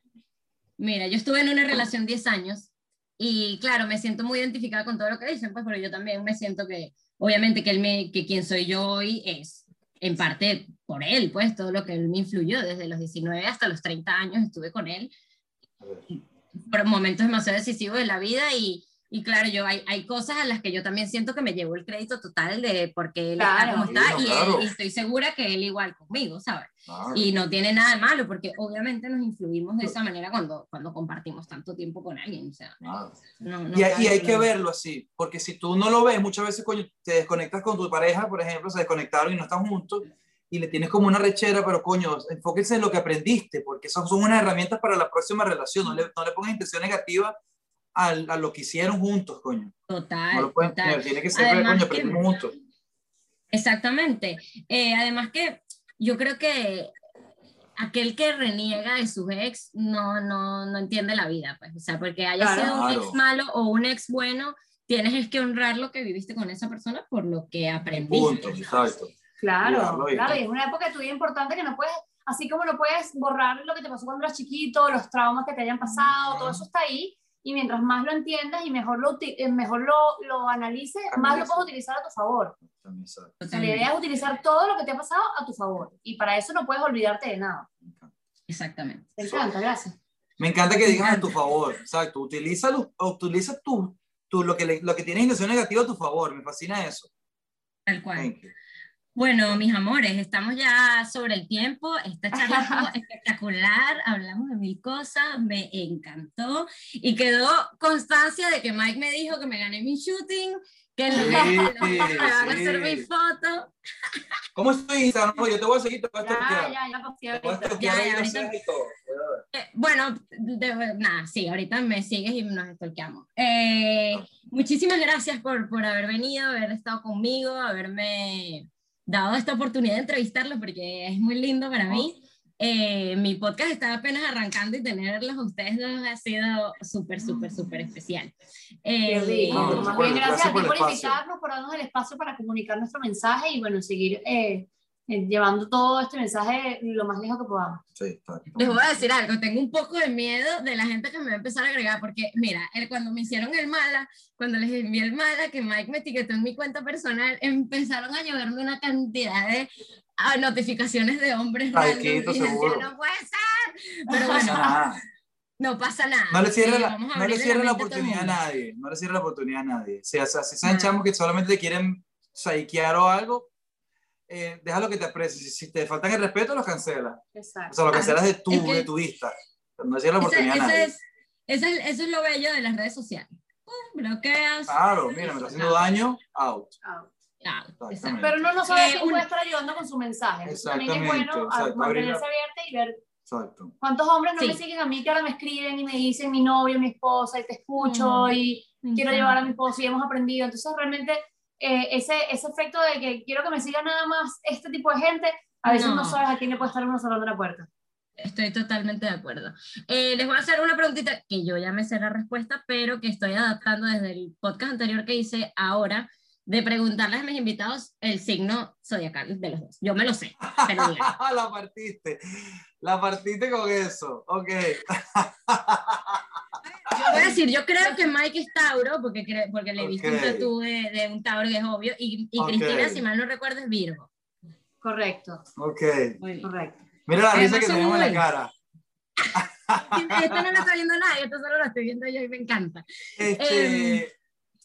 Mira, yo estuve en una relación diez años y claro, me siento muy identificada con todo lo que dicen, pues, pero yo también me siento que, obviamente, que, él me, que quien soy yo hoy es en parte por él, pues todo lo que él me influyó desde los 19 hasta los 30 años estuve con él. Por momentos demasiado decisivos de la vida y, y claro, yo hay, hay cosas a las que yo también siento que me llevo el crédito total de porque él está como está y, estoy segura que él igual conmigo, ¿sabes? Y no tiene nada de malo porque obviamente nos influimos de esa manera cuando, cuando compartimos tanto tiempo con alguien. O sea, y, y, hay que verlo así, porque si tú no lo ves, muchas veces coño, te desconectas con tu pareja, por ejemplo, se desconectaron y no están juntos y le tienes como una rechera, pero coño, enfóquense en lo que aprendiste, porque son, son unas herramientas para la próxima relación, no le, no le pongas intención negativa a, a, lo que hicieron juntos, coño. Total. No lo pueden total. tiene que ser, coño, aprendimos juntos. Exactamente. Eh, además que yo creo que aquel que reniega de su ex no, no, no entiende la vida, pues, o sea, porque haya sido un ex malo o un ex bueno, tienes que honrar lo que viviste con esa persona por lo que aprendiste. Punto, exacto. Claro, claro, y es una época de tu vida importante que no puedes, así como no puedes borrar lo que te pasó cuando eras chiquito, los traumas que te hayan pasado, todo eso está ahí, y mientras más lo entiendas y mejor lo, eh, mejor lo, lo analices, más lo puedes utilizar a tu favor. la idea es utilizar todo lo que te ha pasado a tu favor. Y para eso no puedes olvidarte de nada. Exactamente. Me encanta, gracias. Me encanta que digas a tu favor. Exacto. Utiliza, utiliza tu, tu, lo, que lo que tienes intención negativa a tu favor. Me fascina eso. Tal cual. Bueno, mis amores, estamos ya sobre el tiempo. Esta charla fue espectacular. Hablamos de mil cosas. Me encantó. Y quedó constancia de que Mike me dijo que me gané mi shooting que sí, me van a hacer mi foto. ¿Cómo estoy Instagram? Yo te voy a seguir, te voy a Ya, ya, ya, ya, eh, bueno, nada, sí, ahorita me sigues y nos estorqueamos. Eh, muchísimas gracias por, por haber venido, haber estado conmigo, haberme dado esta oportunidad de entrevistarlo porque es muy lindo para mí. Eh, mi podcast está apenas arrancando y tenerlos a ustedes dos ha sido súper, súper, súper especial. Eh, más bien, gracias, a ti por, invitarnos, por darnos el espacio para comunicar nuestro mensaje y bueno, seguir eh, llevando todo este mensaje lo más lejos que podamos. Sí, Les voy a decir algo, tengo un poco de miedo de la gente que me va a empezar a agregar, porque mira, cuando me hicieron el mala, cuando les envié el mala, que Mike me etiquetó en mi cuenta personal, empezaron a lloverme una cantidad de a notificaciones de hombres Ay, quito, seguro. no puede ser. Pero bueno, no pasa nada. No le cierre la, no le cierre la, oportunidad a nadie. No le cierre la oportunidad a nadie. O sea, si saben chamos que solamente quieren saquear o algo, eh, déjalo que te aprecie. Si, te faltan el respeto, los cancela. Exacto. O sea, lo cancelas de tu, de tu vista. No cierre la oportunidad a nadie. Es, eso, es, eso es lo bello de las redes sociales. bloqueas. Claro, mira, me está haciendo daño, out. out. Pero no no sabe eh, quién puede estar ayudando con su mensaje. También es bueno mantenerse abierta y ver Exacto. cuántos hombres no me siguen a mí que ahora me escriben y me dicen mi novio, mi esposa, y te escucho y quiero llevar a mi esposo y hemos aprendido. Entonces realmente eh, ese, ese efecto de que quiero que me siga nada más este tipo de gente, a veces no, sabes a quién le puede estar uno cerrando la puerta. Estoy totalmente de acuerdo. Eh, les voy a hacer una preguntita que yo ya me sé la respuesta, pero que estoy adaptando desde el podcast anterior que hice ahora de preguntarles a mis invitados el signo zodiacal de los dos. Yo me lo sé, pero la partiste, la partiste con eso, ok. yo voy a decir, yo creo que Mike es Tauro, porque, porque le viste un tatú de, de, un Tauro que es obvio, y, y Cristina, si mal no recuerdo, es Virgo. Correcto. Ok. Correcto. Mira la risa que tenemos en la cara. esto no lo está viendo nadie, esto solo lo estoy viendo yo y me encanta. Este... Em,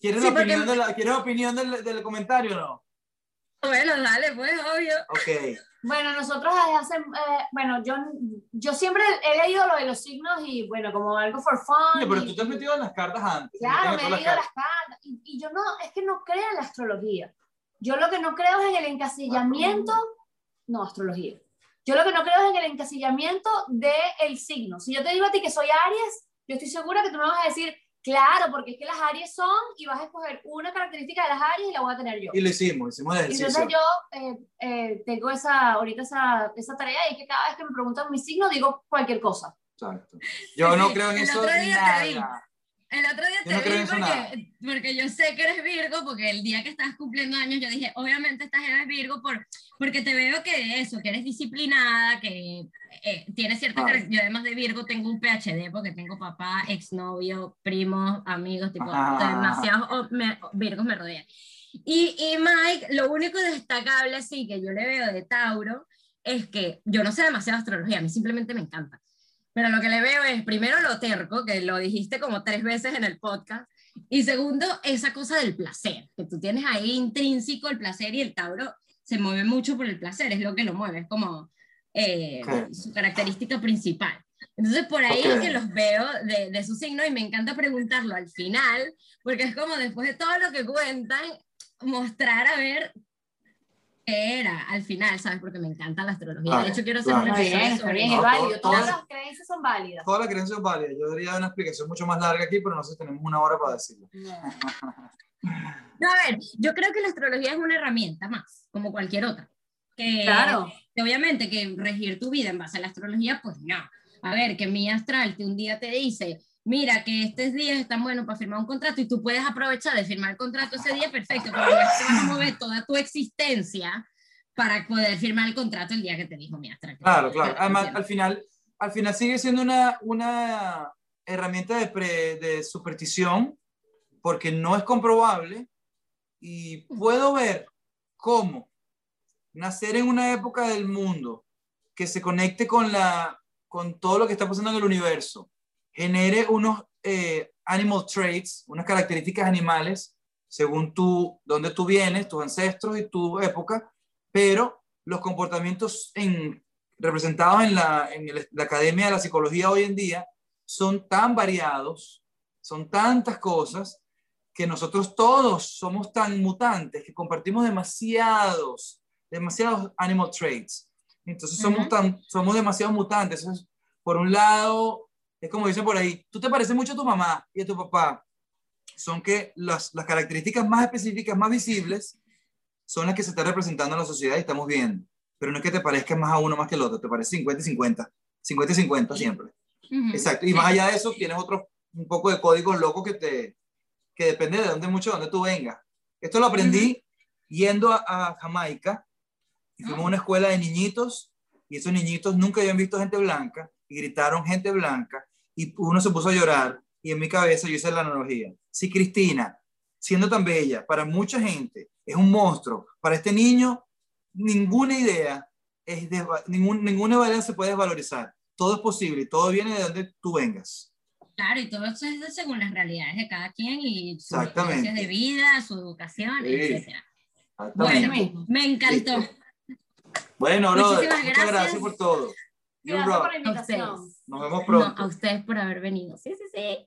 ¿Quieres, la opinión, de la, ¿quieres opinión del, del comentario o no? Bueno, dale, pues, obvio. Ok. Bueno, nosotros hace, eh, bueno, yo, yo siempre he leído lo de los signos y bueno, como algo for fun. pero tú te has metido en las cartas antes. Claro, me he leído las cartas. Y, y, yo no, es que no creo en la astrología. Yo lo que no creo es en el encasillamiento, no, astrología. Yo lo que no creo es en el encasillamiento del signo. Si yo te digo a ti que soy Aries, yo estoy segura que tú me vas a decir, Claro, porque es que las Aries son y vas a escoger una característica de las Aries y la voy a tener yo. Y lo hicimos, hicimos el ejercicio. Entonces yo eh, eh, tengo esa, ahorita esa, esa tarea y es que cada vez que me preguntan mi signo digo cualquier cosa. Exacto. Yo no creo en eso nada. El otro día te vi porque, porque, yo sé que eres Virgo, porque el día que estás cumpliendo años yo dije, obviamente estás en Virgo por, porque te veo que eso, que eres disciplinada, que eh, tienes ciertas Yo además de Virgo tengo un PhD porque tengo papá, exnovio, primos, amigos, tipo, demasiados Virgos me rodean. Y, y Mike, lo único destacable así que yo le veo de Tauro es que yo no sé demasiado astrología, a mí simplemente me encanta pero lo que le veo es, primero, lo terco, que lo dijiste como tres veces en el podcast, y segundo, esa cosa del placer, que tú tienes ahí intrínseco el placer y el Tauro se mueve mucho por el placer, es lo que lo mueve, es como eh, su característica principal. Entonces, por ahí es que los veo de, de su signo y me encanta preguntarlo al final, porque es como después de todo lo que cuentan, mostrar a ver era al final, ¿sabes? Porque me encanta la astrología. de hecho, quiero hacer una explicación bien, es válido. Todas las creencias son válidas. Todas las creencias son válidas. Yo debería dar una explicación mucho más larga aquí, pero no sé, tenemos una hora para decirlo. No. a ver, yo creo que la astrología es una herramienta más, como cualquier otra. Que, claro. Que obviamente que regir tu vida en base a la astrología, pues no. A ver, que mi astral que un día te dice, mira que estos días están buenos para firmar un contrato y tú puedes aprovechar de firmar el contrato ese día, perfecto, pero ya te vas a mover toda tu existencia para poder firmar el contrato el día que te dijo mi astral. Claro, claro. Además, al final, al final sigue siendo una, una herramienta de, de superstición porque no es comprobable y puedo ver cómo nacer en una época del mundo que se conecte con, la, con todo lo que está pasando en el universo, genere unos eh, animal traits, unas características animales, según tú, dónde tú vienes, tus ancestros y tu época, pero los comportamientos en, representados en la, en la Academia de la Psicología hoy en día son tan variados, son tantas cosas, que nosotros todos somos tan mutantes, que compartimos demasiados, demasiados animal traits. Entonces somos, tan, somos demasiado mutantes. por un lado, es como dicen por ahí, tú te pareces mucho a tu mamá y a tu papá. Son que las, las características más específicas, más visibles, son las que se están representando en la sociedad y estamos viendo. Pero no es que te parezca más a uno más que el otro, te parece 50 y 50. 50 y 50 siempre. Exacto. Y más allá de eso, tienes otro, un poco de códigos locos que te, que depende de dónde mucho, de dónde tú vengas. Esto lo aprendí yendo a, Jamaica y fuimos a una escuela de niñitos y esos niñitos nunca habían visto gente blanca y gritaron gente blanca y uno se puso a llorar y en mi cabeza yo hice la analogía. Si Cristina, siendo tan bella, para mucha gente es un monstruo, para este niño ninguna idea, es ningún, ninguna idea se puede desvalorizar. Todo es posible todo viene de donde tú vengas. Claro, y todo eso es según las realidades de cada quien y sus experiencias de vida, su educación, etc. Bueno, me encantó. Bueno, brother, muchas gracias. por todo. Gracias por la invitación. Nos vemos pronto. a ustedes por haber venido. Sí, sí, sí.